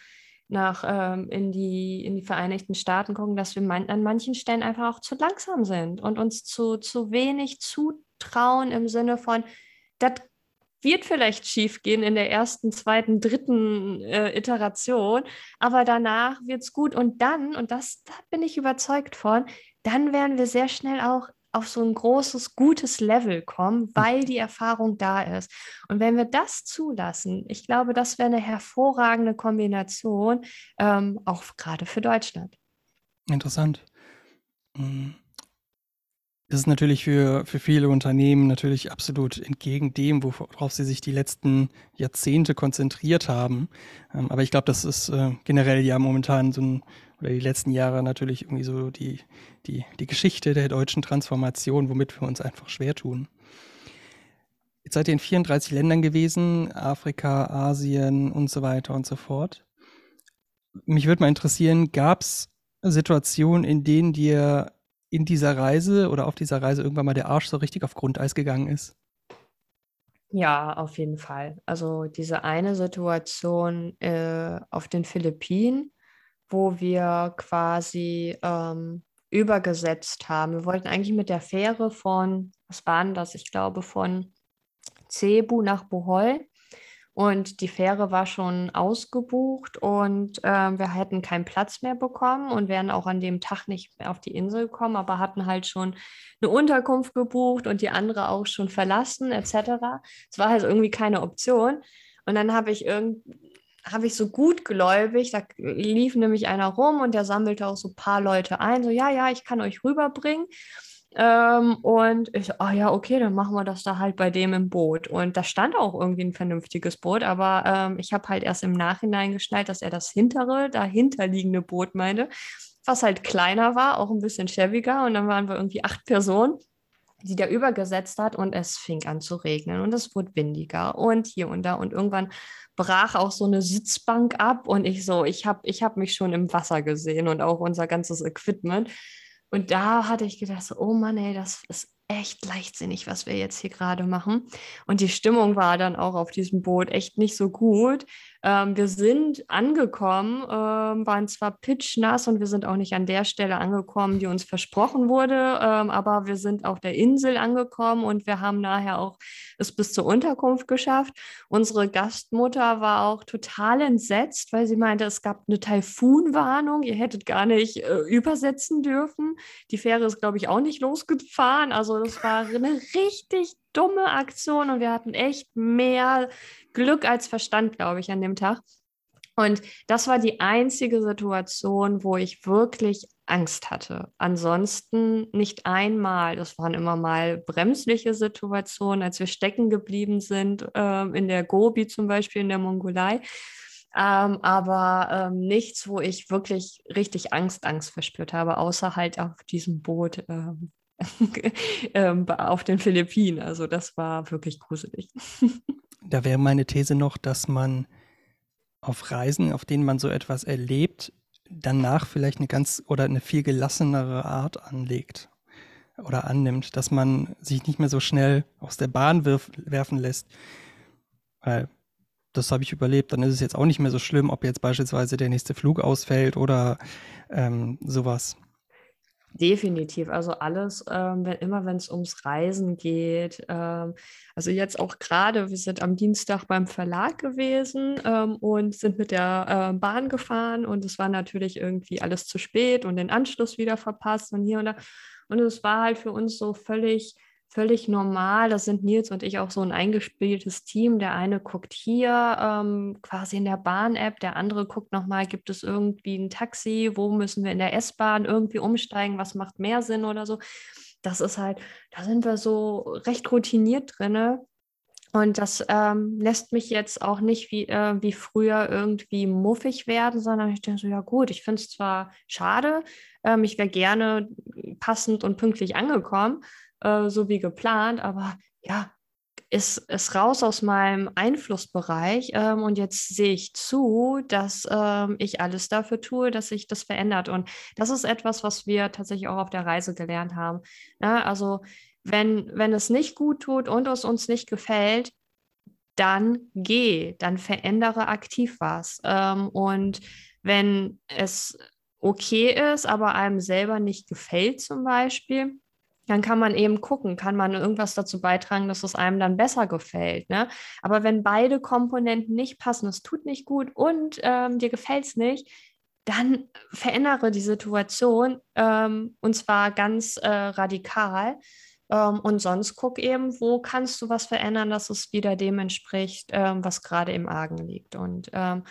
nach ähm, in, die, in die Vereinigten Staaten gucken, dass wir man, an manchen Stellen einfach auch zu langsam sind und uns zu, zu wenig zutrauen im Sinne von, das wird vielleicht schief gehen in der ersten, zweiten, dritten äh, Iteration, aber danach wird es gut. Und dann, und das da bin ich überzeugt von, dann werden wir sehr schnell auch auf so ein großes, gutes Level kommen, hm. weil die Erfahrung da ist. Und wenn wir das zulassen, ich glaube, das wäre eine hervorragende Kombination, ähm, auch gerade für Deutschland. Interessant. Hm. Das ist natürlich für, für viele Unternehmen natürlich absolut entgegen dem, worauf sie sich die letzten Jahrzehnte konzentriert haben. Ähm, aber ich glaube, das ist äh, generell ja momentan so ein oder die letzten Jahre natürlich irgendwie so die, die, die Geschichte der deutschen Transformation, womit wir uns einfach schwer tun. Jetzt seid ihr in 34 Ländern gewesen, Afrika, Asien und so weiter und so fort. Mich würde mal interessieren, gab es Situationen, in denen dir in dieser Reise oder auf dieser Reise irgendwann mal der Arsch so richtig auf Grundeis gegangen ist? Ja, auf jeden Fall. Also diese eine Situation äh, auf den Philippinen, wo wir quasi ähm, übergesetzt haben. Wir wollten eigentlich mit der Fähre von, was waren das? Ich glaube von Cebu nach Bohol. Und die Fähre war schon ausgebucht und äh, wir hätten keinen Platz mehr bekommen und wären auch an dem Tag nicht mehr auf die Insel gekommen, aber hatten halt schon eine Unterkunft gebucht und die andere auch schon verlassen, etc. Es war halt irgendwie keine Option. Und dann habe ich irgendwie habe ich so gutgläubig, da lief nämlich einer rum und der sammelte auch so ein paar Leute ein, so ja, ja, ich kann euch rüberbringen. Ähm, und ich, oh ja, okay, dann machen wir das da halt bei dem im Boot. Und da stand auch irgendwie ein vernünftiges Boot, aber ähm, ich habe halt erst im Nachhinein geschnallt, dass er das hintere, dahinterliegende Boot meinte, was halt kleiner war, auch ein bisschen schäbiger. Und dann waren wir irgendwie acht Personen. die da übergesetzt hat und es fing an zu regnen und es wurde windiger und hier und da und irgendwann brach auch so eine Sitzbank ab und ich so, ich habe ich hab mich schon im Wasser gesehen und auch unser ganzes Equipment. Und da hatte ich gedacht, so, oh Mann, ey, das ist echt leichtsinnig, was wir jetzt hier gerade machen. Und die Stimmung war dann auch auf diesem Boot echt nicht so gut. Ähm, wir sind angekommen, ähm, waren zwar pitchnass und wir sind auch nicht an der Stelle angekommen, die uns versprochen wurde, ähm, aber wir sind auf der Insel angekommen und wir haben nachher auch es bis zur Unterkunft geschafft. Unsere Gastmutter war auch total entsetzt, weil sie meinte, es gab eine Taifunwarnung, ihr hättet gar nicht äh, übersetzen dürfen. Die Fähre ist, glaube ich, auch nicht losgefahren. Also das war eine richtig dumme Aktion und wir hatten echt mehr Glück als Verstand, glaube ich, an dem Tag. Und das war die einzige Situation, wo ich wirklich Angst hatte. Ansonsten nicht einmal. Das waren immer mal bremsliche Situationen, als wir stecken geblieben sind, äh, in der Gobi zum Beispiel, in der Mongolei. Ähm, aber ähm, nichts, wo ich wirklich richtig Angst, Angst verspürt habe, außer halt auf diesem Boot ähm, auf den Philippinen. Also das war wirklich gruselig. Da wäre meine These noch, dass man auf Reisen, auf denen man so etwas erlebt, danach vielleicht eine ganz oder eine viel gelassenere Art anlegt oder annimmt, dass man sich nicht mehr so schnell aus der Bahn wirf, werfen lässt. Weil das habe ich überlebt, dann ist es jetzt auch nicht mehr so schlimm, ob jetzt beispielsweise der nächste Flug ausfällt oder ähm, sowas. Definitiv, also alles, ähm, wenn, immer wenn es ums Reisen geht. Ähm, also jetzt auch gerade, wir sind am Dienstag beim Verlag gewesen ähm, und sind mit der äh, Bahn gefahren und es war natürlich irgendwie alles zu spät und den Anschluss wieder verpasst und hier und da. Und es war halt für uns so völlig völlig normal. Das sind Nils und ich auch so ein eingespieltes Team. Der eine guckt hier ähm, quasi in der Bahn-App, der andere guckt nochmal, gibt es irgendwie ein Taxi, wo müssen wir in der S-Bahn irgendwie umsteigen, was macht mehr Sinn oder so. Das ist halt, da sind wir so recht routiniert drin. Und das ähm, lässt mich jetzt auch nicht wie, äh, wie früher irgendwie muffig werden, sondern ich denke so, ja gut, ich finde es zwar schade, ähm, ich wäre gerne passend und pünktlich angekommen, äh, so wie geplant, aber ja, ist, ist raus aus meinem Einflussbereich ähm, und jetzt sehe ich zu, dass ähm, ich alles dafür tue, dass sich das verändert. Und das ist etwas, was wir tatsächlich auch auf der Reise gelernt haben. Ja, ne? also wenn, wenn es nicht gut tut und es uns nicht gefällt, dann geh, dann verändere aktiv was. Ähm, und wenn es okay ist, aber einem selber nicht gefällt zum Beispiel, dann kann man eben gucken, kann man irgendwas dazu beitragen, dass es einem dann besser gefällt. Ne? Aber wenn beide Komponenten nicht passen, es tut nicht gut und ähm, dir gefällt es nicht, dann verändere die Situation ähm, und zwar ganz äh, radikal. Ähm, und sonst guck eben, wo kannst du was verändern, dass es wieder dem entspricht, ähm, was gerade im Argen liegt. Und ähm,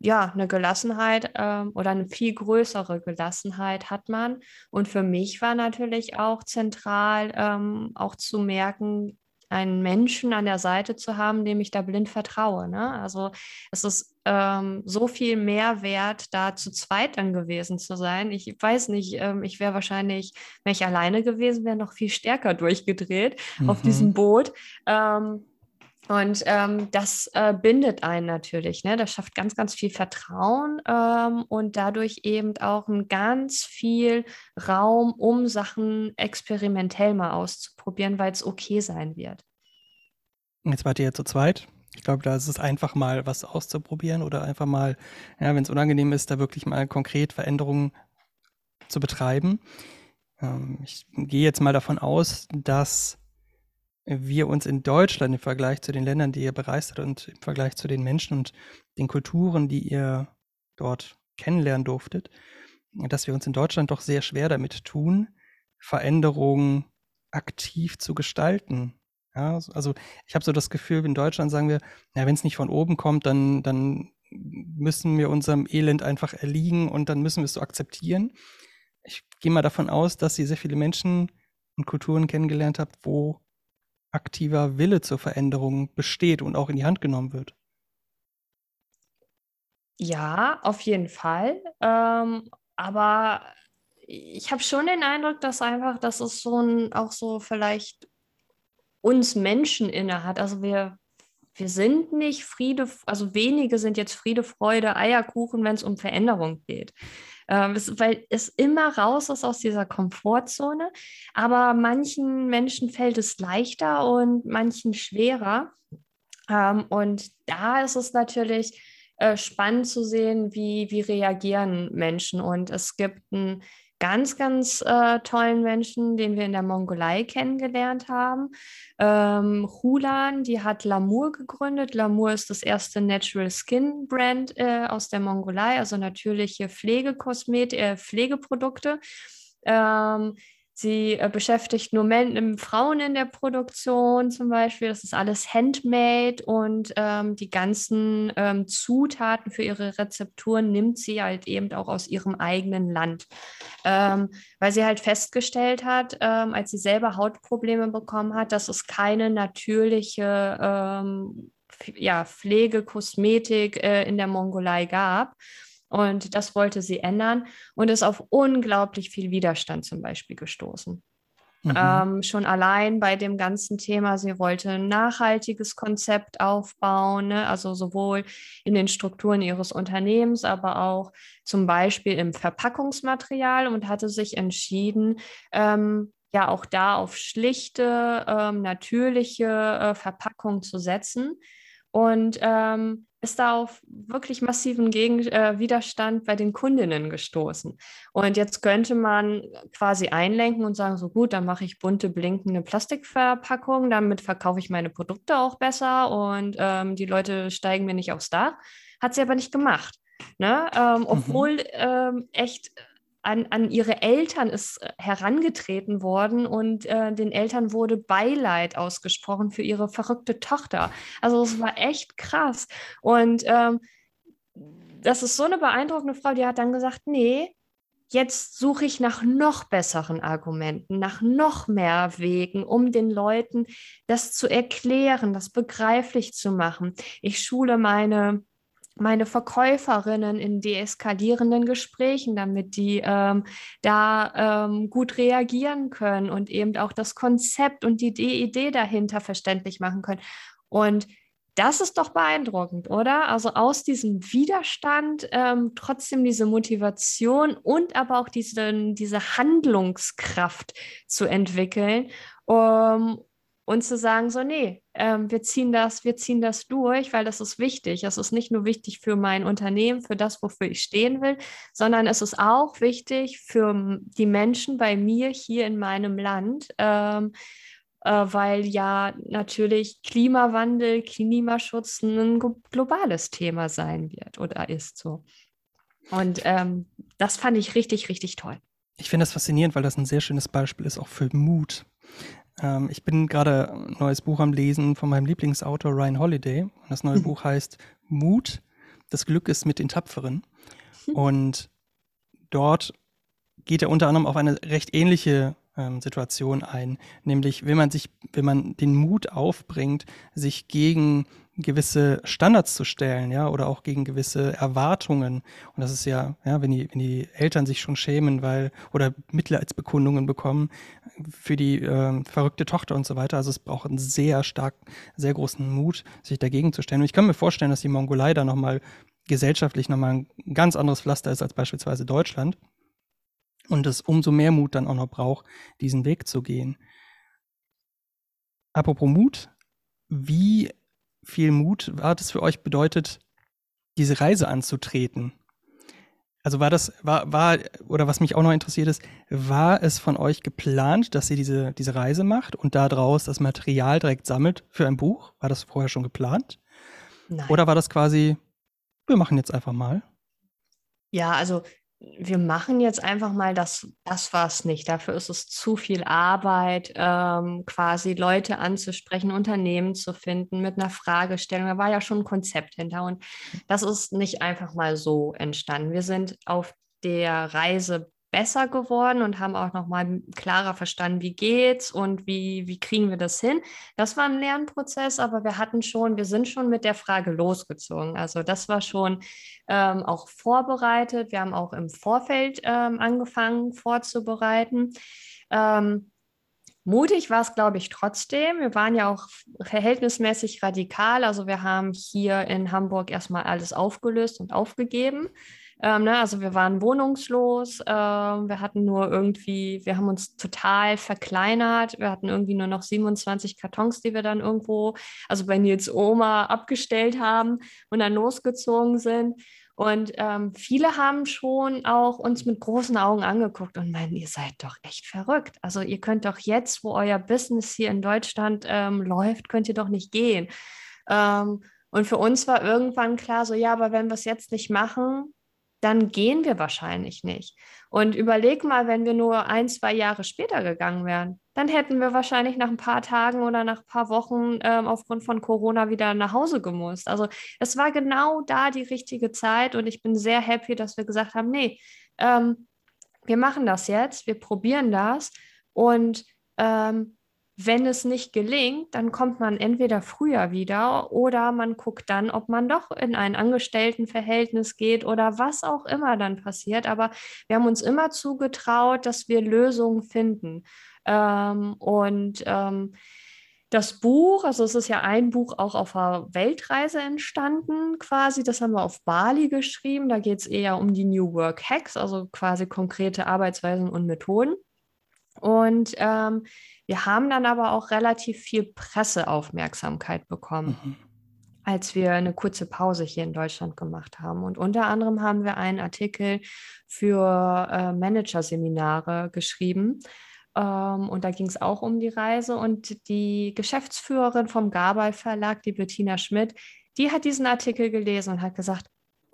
ja, eine Gelassenheit ähm, oder eine viel größere Gelassenheit hat man. Und für mich war natürlich auch zentral, ähm, auch zu merken, einen Menschen an der Seite zu haben, dem ich da blind vertraue. Ne? Also es ist ähm, so viel mehr wert, da zu zweit dann gewesen zu sein. Ich weiß nicht, ähm, ich wäre wahrscheinlich, wenn ich alleine gewesen wäre, noch viel stärker durchgedreht mhm. auf diesem Boot. Ähm, und ähm, das äh, bindet einen natürlich. Ne? Das schafft ganz, ganz viel Vertrauen ähm, und dadurch eben auch ein ganz viel Raum, um Sachen experimentell mal auszuprobieren, weil es okay sein wird. Jetzt wart ihr ja zu zweit. Ich glaube, da ist es einfach mal was auszuprobieren oder einfach mal, ja, wenn es unangenehm ist, da wirklich mal konkret Veränderungen zu betreiben. Ähm, ich gehe jetzt mal davon aus, dass wir uns in Deutschland im Vergleich zu den Ländern, die ihr bereist habt und im Vergleich zu den Menschen und den Kulturen, die ihr dort kennenlernen durftet, dass wir uns in Deutschland doch sehr schwer damit tun, Veränderungen aktiv zu gestalten. Ja, also ich habe so das Gefühl, in Deutschland sagen wir, ja, wenn es nicht von oben kommt, dann, dann müssen wir unserem Elend einfach erliegen und dann müssen wir es so akzeptieren. Ich gehe mal davon aus, dass ihr sehr viele Menschen und Kulturen kennengelernt habt, wo aktiver Wille zur Veränderung besteht und auch in die Hand genommen wird. Ja, auf jeden Fall. Ähm, aber ich habe schon den Eindruck, dass einfach, dass es so ein, auch so vielleicht uns Menschen inne hat. Also wir, wir sind nicht Friede, also wenige sind jetzt Friede, Freude, Eierkuchen, wenn es um Veränderung geht. Ähm, es, weil es immer raus ist aus dieser Komfortzone. Aber manchen Menschen fällt es leichter und manchen schwerer. Ähm, und da ist es natürlich äh, spannend zu sehen, wie, wie reagieren Menschen. Und es gibt ein ganz, ganz äh, tollen Menschen, den wir in der Mongolei kennengelernt haben. Ähm, Hulan, die hat Lamour gegründet. Lamour ist das erste Natural Skin Brand äh, aus der Mongolei, also natürliche Pflegekosmetik, äh, Pflegeprodukte. Ähm, Sie äh, beschäftigt nur Men ähm, Frauen in der Produktion zum Beispiel. Das ist alles handmade und ähm, die ganzen ähm, Zutaten für ihre Rezepturen nimmt sie halt eben auch aus ihrem eigenen Land. Ähm, weil sie halt festgestellt hat, ähm, als sie selber Hautprobleme bekommen hat, dass es keine natürliche ähm, ja, Pflege, äh, in der Mongolei gab. Und das wollte sie ändern und ist auf unglaublich viel Widerstand zum Beispiel gestoßen. Mhm. Ähm, schon allein bei dem ganzen Thema, sie wollte ein nachhaltiges Konzept aufbauen, ne? also sowohl in den Strukturen ihres Unternehmens, aber auch zum Beispiel im Verpackungsmaterial und hatte sich entschieden, ähm, ja auch da auf schlichte, ähm, natürliche äh, Verpackung zu setzen. Und ähm, ist da auf wirklich massiven Gegen äh, Widerstand bei den Kundinnen gestoßen. Und jetzt könnte man quasi einlenken und sagen, so gut, dann mache ich bunte, blinkende Plastikverpackungen, damit verkaufe ich meine Produkte auch besser und ähm, die Leute steigen mir nicht aufs Dach. Hat sie aber nicht gemacht. Ne? Ähm, mhm. obwohl mhm. ähm, echt an, an ihre Eltern ist äh, herangetreten worden und äh, den Eltern wurde Beileid ausgesprochen für ihre verrückte Tochter. Also es war echt krass. Und ähm, das ist so eine beeindruckende Frau, die hat dann gesagt, nee, jetzt suche ich nach noch besseren Argumenten, nach noch mehr Wegen, um den Leuten das zu erklären, das begreiflich zu machen. Ich schule meine meine Verkäuferinnen in deeskalierenden Gesprächen, damit die ähm, da ähm, gut reagieren können und eben auch das Konzept und die Idee dahinter verständlich machen können. Und das ist doch beeindruckend, oder? Also aus diesem Widerstand ähm, trotzdem diese Motivation und aber auch diese, diese Handlungskraft zu entwickeln, um, und zu sagen, so, nee, ähm, wir ziehen das, wir ziehen das durch, weil das ist wichtig. Es ist nicht nur wichtig für mein Unternehmen, für das, wofür ich stehen will, sondern es ist auch wichtig für die Menschen bei mir hier in meinem Land, ähm, äh, weil ja natürlich Klimawandel, Klimaschutz ein globales Thema sein wird oder ist so. Und ähm, das fand ich richtig, richtig toll. Ich finde das faszinierend, weil das ein sehr schönes Beispiel ist, auch für Mut. Ähm, ich bin gerade ein neues Buch am Lesen von meinem Lieblingsautor Ryan Holiday. Das neue mhm. Buch heißt Mut, das Glück ist mit den Tapferen. Mhm. Und dort geht er unter anderem auf eine recht ähnliche ähm, Situation ein, nämlich wenn man sich, wenn man den Mut aufbringt, sich gegen gewisse Standards zu stellen, ja, oder auch gegen gewisse Erwartungen. Und das ist ja, ja, wenn die, wenn die Eltern sich schon schämen, weil, oder Mitleidsbekundungen bekommen für die äh, verrückte Tochter und so weiter. Also es braucht einen sehr stark, sehr großen Mut, sich dagegen zu stellen. Und ich kann mir vorstellen, dass die Mongolei da nochmal gesellschaftlich nochmal ein ganz anderes Pflaster ist als beispielsweise Deutschland. Und es umso mehr Mut dann auch noch braucht, diesen Weg zu gehen. Apropos Mut, wie viel Mut hat es für euch bedeutet, diese Reise anzutreten? Also war das, war, war, oder was mich auch noch interessiert ist, war es von euch geplant, dass ihr diese, diese Reise macht und daraus das Material direkt sammelt für ein Buch? War das vorher schon geplant? Nein. Oder war das quasi, wir machen jetzt einfach mal? Ja, also wir machen jetzt einfach mal das, das war es nicht. Dafür ist es zu viel Arbeit, ähm, quasi Leute anzusprechen, Unternehmen zu finden mit einer Fragestellung. Da war ja schon ein Konzept hinter und das ist nicht einfach mal so entstanden. Wir sind auf der Reise besser geworden und haben auch nochmal klarer verstanden, wie geht's und wie, wie kriegen wir das hin. Das war ein Lernprozess, aber wir hatten schon, wir sind schon mit der Frage losgezogen. Also das war schon ähm, auch vorbereitet. Wir haben auch im Vorfeld ähm, angefangen vorzubereiten. Ähm, Mutig war es, glaube ich, trotzdem. Wir waren ja auch verhältnismäßig radikal. Also wir haben hier in Hamburg erstmal alles aufgelöst und aufgegeben. Ähm, ne? Also wir waren wohnungslos, ähm, wir hatten nur irgendwie, wir haben uns total verkleinert, wir hatten irgendwie nur noch 27 Kartons, die wir dann irgendwo, also bei Nils Oma abgestellt haben und dann losgezogen sind. Und ähm, viele haben schon auch uns mit großen Augen angeguckt und meinen, ihr seid doch echt verrückt. Also ihr könnt doch jetzt, wo euer Business hier in Deutschland ähm, läuft, könnt ihr doch nicht gehen. Ähm, und für uns war irgendwann klar, so ja, aber wenn wir es jetzt nicht machen, dann gehen wir wahrscheinlich nicht. Und überleg mal, wenn wir nur ein, zwei Jahre später gegangen wären, dann hätten wir wahrscheinlich nach ein paar Tagen oder nach ein paar Wochen ähm, aufgrund von Corona wieder nach Hause gemusst. Also es war genau da die richtige Zeit und ich bin sehr happy, dass wir gesagt haben, nee, ähm, wir machen das jetzt, wir probieren das und ähm, wenn es nicht gelingt, dann kommt man entweder früher wieder oder man guckt dann, ob man doch in ein Angestelltenverhältnis geht oder was auch immer dann passiert. Aber wir haben uns immer zugetraut, dass wir Lösungen finden. Ähm, und ähm, das Buch, also es ist ja ein Buch auch auf einer Weltreise entstanden, quasi. Das haben wir auf Bali geschrieben. Da geht es eher um die New Work Hacks, also quasi konkrete Arbeitsweisen und Methoden. Und ähm, wir haben dann aber auch relativ viel Presseaufmerksamkeit bekommen, mhm. als wir eine kurze Pause hier in Deutschland gemacht haben. Und unter anderem haben wir einen Artikel für äh, Managerseminare geschrieben. Ähm, und da ging es auch um die Reise. Und die Geschäftsführerin vom Gabay Verlag, die Bettina Schmidt, die hat diesen Artikel gelesen und hat gesagt,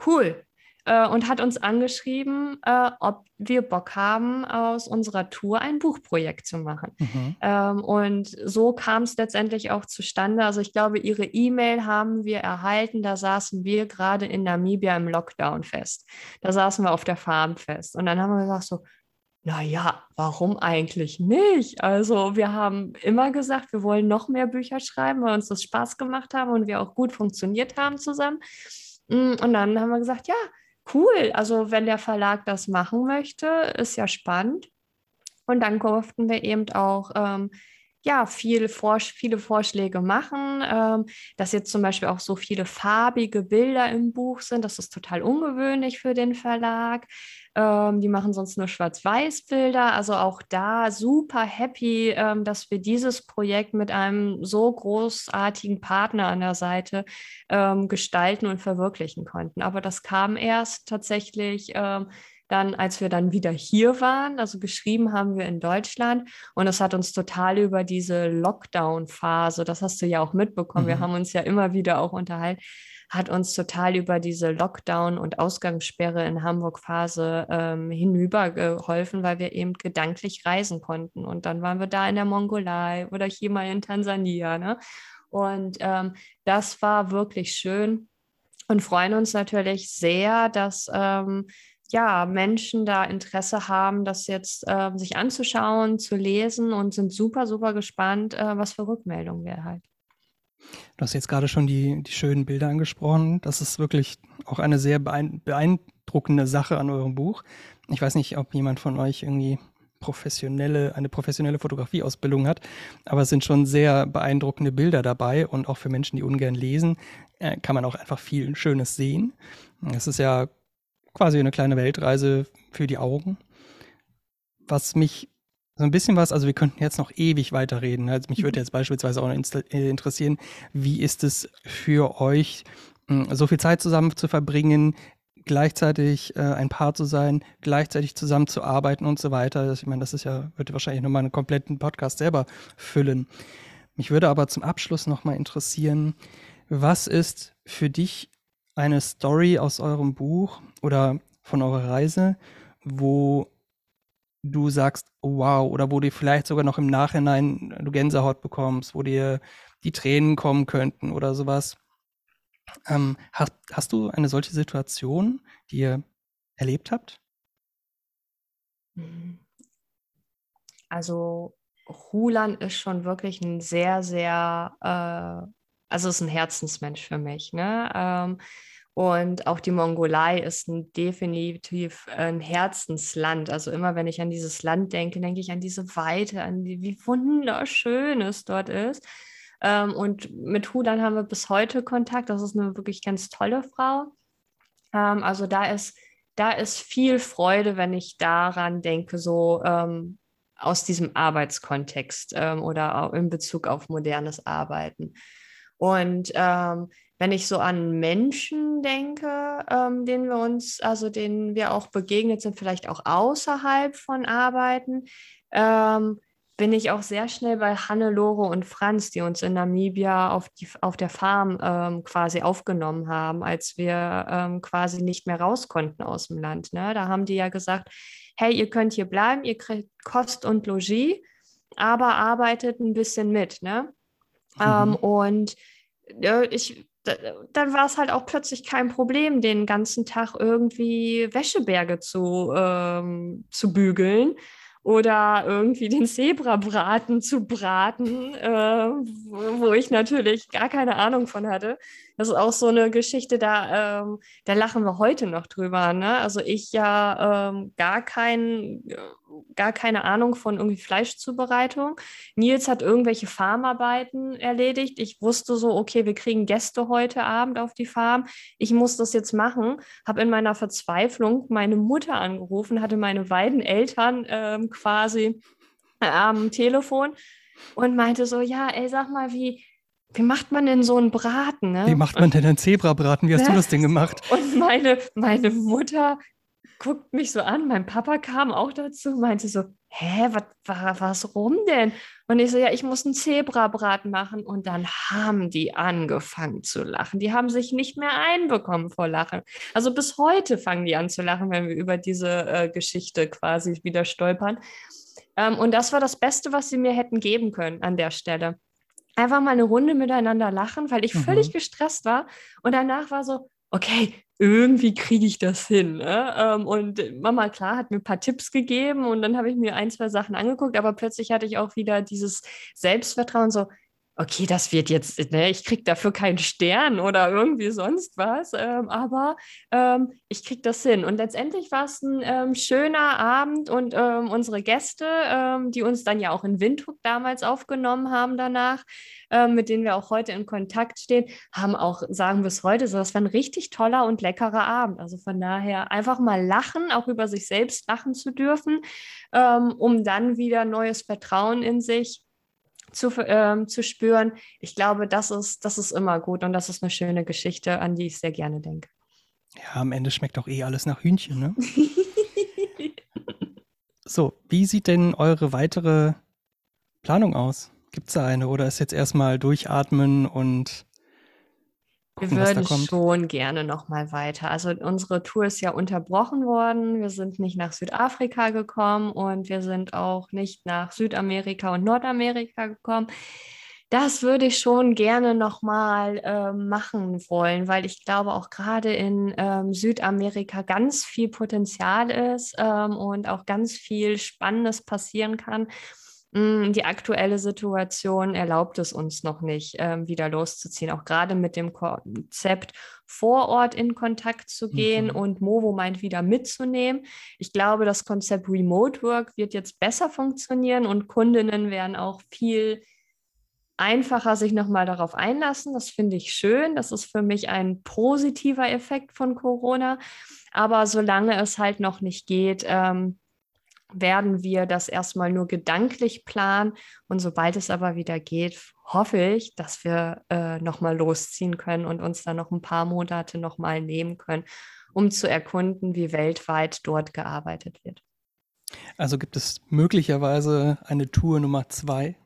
cool, äh, und hat uns angeschrieben, äh, ob wir Bock haben, aus unserer Tour ein Buchprojekt zu machen. Mhm. Ähm, und so kam es letztendlich auch zustande. Also ich glaube, ihre E-Mail haben wir erhalten. Da saßen wir gerade in Namibia im Lockdown fest. Da saßen wir auf der Farm fest. Und dann haben wir gesagt, so, naja, warum eigentlich nicht? Also wir haben immer gesagt, wir wollen noch mehr Bücher schreiben, weil uns das Spaß gemacht haben und wir auch gut funktioniert haben zusammen. Mm, und dann haben wir gesagt, ja, cool, also wenn der Verlag das machen möchte, ist ja spannend. Und dann durften wir eben auch ähm, ja, viel Vor viele Vorschläge machen, ähm, dass jetzt zum Beispiel auch so viele farbige Bilder im Buch sind. Das ist total ungewöhnlich für den Verlag. Ähm, die machen sonst nur Schwarz-Weiß-Bilder. Also auch da super happy, ähm, dass wir dieses Projekt mit einem so großartigen Partner an der Seite ähm, gestalten und verwirklichen konnten. Aber das kam erst tatsächlich ähm, dann, als wir dann wieder hier waren, also geschrieben haben wir in Deutschland und es hat uns total über diese Lockdown-Phase, das hast du ja auch mitbekommen, mhm. wir haben uns ja immer wieder auch unterhalten, hat uns total über diese Lockdown- und Ausgangssperre in Hamburg-Phase ähm, hinübergeholfen, weil wir eben gedanklich reisen konnten. Und dann waren wir da in der Mongolei oder hier mal in Tansania. Ne? Und ähm, das war wirklich schön und freuen uns natürlich sehr, dass ähm, ja, Menschen da Interesse haben, das jetzt äh, sich anzuschauen, zu lesen und sind super, super gespannt, äh, was für Rückmeldungen wir erhalten. Du hast jetzt gerade schon die, die schönen Bilder angesprochen. Das ist wirklich auch eine sehr beeindruckende Sache an eurem Buch. Ich weiß nicht, ob jemand von euch irgendwie professionelle, eine professionelle Fotografieausbildung hat, aber es sind schon sehr beeindruckende Bilder dabei und auch für Menschen, die ungern lesen, äh, kann man auch einfach viel Schönes sehen. Es ist ja quasi eine kleine Weltreise für die Augen. Was mich so ein bisschen was, also wir könnten jetzt noch ewig weiterreden. Also mich würde mhm. jetzt beispielsweise auch äh, interessieren, wie ist es für euch, hm, so viel Zeit zusammen zu verbringen, gleichzeitig äh, ein Paar zu sein, gleichzeitig zusammen zu arbeiten und so weiter. Ich meine, das ist ja, würde wahrscheinlich nochmal einen kompletten Podcast selber füllen. Mich würde aber zum Abschluss nochmal interessieren, was ist für dich eine Story aus eurem Buch oder von eurer Reise, wo du sagst, wow, oder wo du vielleicht sogar noch im Nachhinein du Gänsehaut bekommst, wo dir die Tränen kommen könnten oder sowas. Ähm, hast, hast du eine solche Situation, die ihr erlebt habt? Mhm. Also Hulan ist schon wirklich ein sehr, sehr, äh, also ist ein Herzensmensch für mich. Ne? Ähm, und auch die Mongolei ist ein, definitiv ein Herzensland. Also immer wenn ich an dieses Land denke, denke ich an diese Weite, an die, wie wunderschön es dort ist. Ähm, und mit Hulan haben wir bis heute Kontakt. Das ist eine wirklich ganz tolle Frau. Ähm, also da ist, da ist viel Freude, wenn ich daran denke, so ähm, aus diesem Arbeitskontext ähm, oder in Bezug auf modernes Arbeiten. Und ähm, wenn ich so an Menschen denke, ähm, denen wir uns, also denen wir auch begegnet sind, vielleicht auch außerhalb von Arbeiten, ähm, bin ich auch sehr schnell bei Hannelore und Franz, die uns in Namibia auf, die, auf der Farm ähm, quasi aufgenommen haben, als wir ähm, quasi nicht mehr raus konnten aus dem Land. Ne? Da haben die ja gesagt, hey, ihr könnt hier bleiben, ihr kriegt Kost und Logis, aber arbeitet ein bisschen mit. Ne? Mhm. Ähm, und äh, ich dann war es halt auch plötzlich kein Problem, den ganzen Tag irgendwie Wäscheberge zu, ähm, zu bügeln oder irgendwie den Zebrabraten zu braten, äh, wo ich natürlich gar keine Ahnung von hatte. Das ist auch so eine Geschichte, da, ähm, da lachen wir heute noch drüber. Ne? Also ich ja ähm, gar, kein, gar keine Ahnung von irgendwie Fleischzubereitung. Nils hat irgendwelche Farmarbeiten erledigt. Ich wusste so, okay, wir kriegen Gäste heute Abend auf die Farm. Ich muss das jetzt machen. Habe in meiner Verzweiflung meine Mutter angerufen, hatte meine beiden Eltern ähm, quasi am Telefon und meinte so, ja, ey, sag mal, wie, wie macht man denn so einen Braten? Ne? Wie macht man denn einen Zebrabraten? Wie hast ne? du das Ding gemacht? Und meine, meine Mutter guckt mich so an, mein Papa kam auch dazu, meinte so, hä, was, was, was rum denn? Und ich so, ja, ich muss einen Zebrabraten machen. Und dann haben die angefangen zu lachen. Die haben sich nicht mehr einbekommen vor Lachen. Also bis heute fangen die an zu lachen, wenn wir über diese äh, Geschichte quasi wieder stolpern. Ähm, und das war das Beste, was sie mir hätten geben können an der Stelle einfach mal eine Runde miteinander lachen, weil ich mhm. völlig gestresst war. Und danach war so, okay, irgendwie kriege ich das hin. Ne? Ähm, und Mama, klar, hat mir ein paar Tipps gegeben und dann habe ich mir ein, zwei Sachen angeguckt, aber plötzlich hatte ich auch wieder dieses Selbstvertrauen, so, okay, das wird jetzt, ne, ich kriege dafür keinen Stern oder irgendwie sonst was, ähm, aber ähm, ich kriege das hin. Und letztendlich war es ein ähm, schöner Abend und ähm, unsere Gäste, ähm, die uns dann ja auch in Windhoek damals aufgenommen haben danach, ähm, mit denen wir auch heute in Kontakt stehen, haben auch, sagen bis heute, so, das war ein richtig toller und leckerer Abend. Also von daher einfach mal lachen, auch über sich selbst lachen zu dürfen, um dann wieder neues Vertrauen in sich zu, ähm, zu spüren. Ich glaube, das ist, das ist immer gut und das ist eine schöne Geschichte, an die ich sehr gerne denke. Ja, am Ende schmeckt auch eh alles nach Hühnchen, ne? so, wie sieht denn eure weitere Planung aus? Gibt es da eine oder ist jetzt erstmal durchatmen und Gucken, wir würden schon gerne noch mal weiter. Also unsere Tour ist ja unterbrochen worden. Wir sind nicht nach Südafrika gekommen und wir sind auch nicht nach Südamerika und Nordamerika gekommen. Das würde ich schon gerne noch mal äh, machen wollen, weil ich glaube auch gerade in ähm, Südamerika ganz viel Potenzial ist ähm, und auch ganz viel Spannendes passieren kann. Mm, die aktuelle Situation erlaubt es uns noch nicht, ähm, wieder loszuziehen. Auch gerade mit dem Konzept vor Ort in Kontakt zu gehen mhm. und Movo meint wieder mitzunehmen. Ich glaube, das Konzept Remote Work wird jetzt besser funktionieren und Kundinnen werden auch viel einfacher sich nochmal darauf einlassen. Das finde ich schön. Das ist für mich ein positiver Effekt von Corona. Aber solange es halt noch nicht geht, ähm, werden wir das erstmal nur gedanklich planen. Und sobald es aber wieder geht, hoffe ich, dass wir äh, nochmal losziehen können und uns dann noch ein paar Monate nochmal nehmen können, um zu erkunden, wie weltweit dort gearbeitet wird. Also gibt es möglicherweise eine Tour Nummer zwei,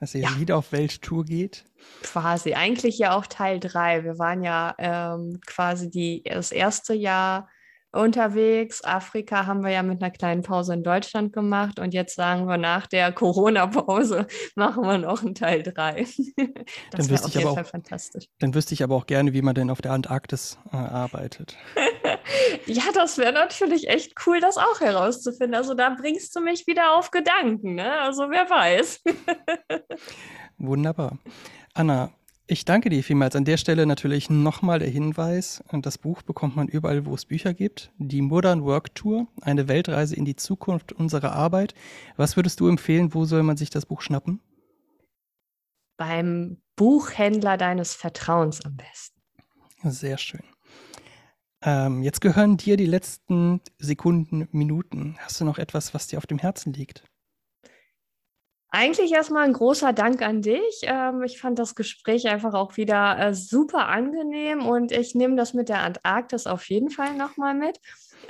dass ihr ja. wieder auf Welttour geht? Quasi, eigentlich ja auch Teil drei. Wir waren ja ähm, quasi die, das erste Jahr unterwegs. Afrika haben wir ja mit einer kleinen Pause in Deutschland gemacht und jetzt sagen wir nach der Corona-Pause machen wir noch einen Teil 3. das wäre auf jeden Fall auch, fantastisch. Dann wüsste ich aber auch gerne, wie man denn auf der Antarktis äh, arbeitet. Ja, das wäre natürlich echt cool, das auch herauszufinden. Also da bringst du mich wieder auf Gedanken, ne? Also wer weiß. Wunderbar. Anna, ich danke dir vielmals. An der Stelle natürlich nochmal der Hinweis, das Buch bekommt man überall, wo es Bücher gibt. Die Modern Work Tour, eine Weltreise in die Zukunft unserer Arbeit. Was würdest du empfehlen, wo soll man sich das Buch schnappen? Beim Buchhändler deines Vertrauens am besten. Sehr schön. Ähm, jetzt gehören dir die letzten Sekunden, Minuten. Hast du noch etwas, was dir auf dem Herzen liegt? Eigentlich erstmal ein großer Dank an dich. Ähm, ich fand das Gespräch einfach auch wieder äh, super angenehm und ich nehme das mit der Antarktis auf jeden Fall nochmal mit.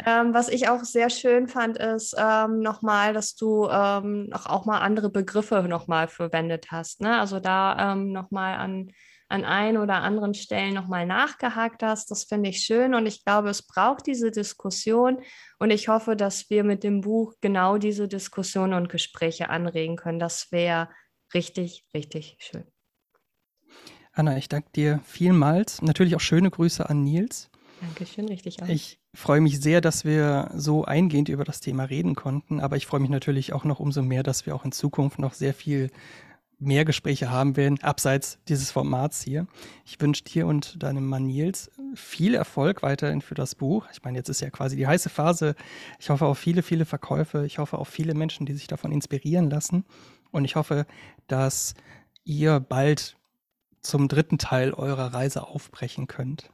Ähm, was ich auch sehr schön fand, ist ähm, nochmal, dass du auch mal andere Begriffe nochmal verwendet hast. Ne? Also da nochmal an an ein oder anderen Stellen nochmal nachgehakt hast. Das finde ich schön und ich glaube, es braucht diese Diskussion und ich hoffe, dass wir mit dem Buch genau diese Diskussion und Gespräche anregen können. Das wäre richtig, richtig schön. Anna, ich danke dir vielmals. Natürlich auch schöne Grüße an Nils. Dankeschön, richtig auch. Ich freue mich sehr, dass wir so eingehend über das Thema reden konnten, aber ich freue mich natürlich auch noch umso mehr, dass wir auch in Zukunft noch sehr viel mehr Gespräche haben werden, abseits dieses Formats hier. Ich wünsche dir und deinem Mann Nils viel Erfolg weiterhin für das Buch. Ich meine, jetzt ist ja quasi die heiße Phase. Ich hoffe auf viele, viele Verkäufe. Ich hoffe auf viele Menschen, die sich davon inspirieren lassen. Und ich hoffe, dass ihr bald zum dritten Teil eurer Reise aufbrechen könnt.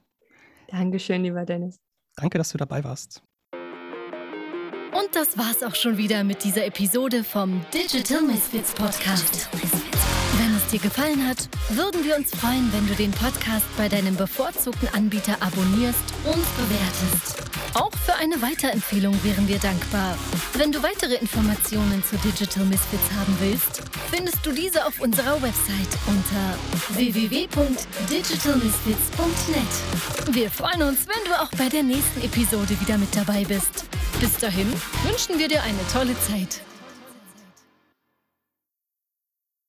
Dankeschön, lieber Dennis. Danke, dass du dabei warst. Und das war's auch schon wieder mit dieser Episode vom Digital Misfits Podcast. Wenn dir gefallen hat, würden wir uns freuen, wenn du den Podcast bei deinem bevorzugten Anbieter abonnierst und bewertest. Auch für eine Weiterempfehlung wären wir dankbar. Wenn du weitere Informationen zu Digital Misfits haben willst, findest du diese auf unserer Website unter www.digitalmisfits.net. Wir freuen uns, wenn du auch bei der nächsten Episode wieder mit dabei bist. Bis dahin wünschen wir dir eine tolle Zeit.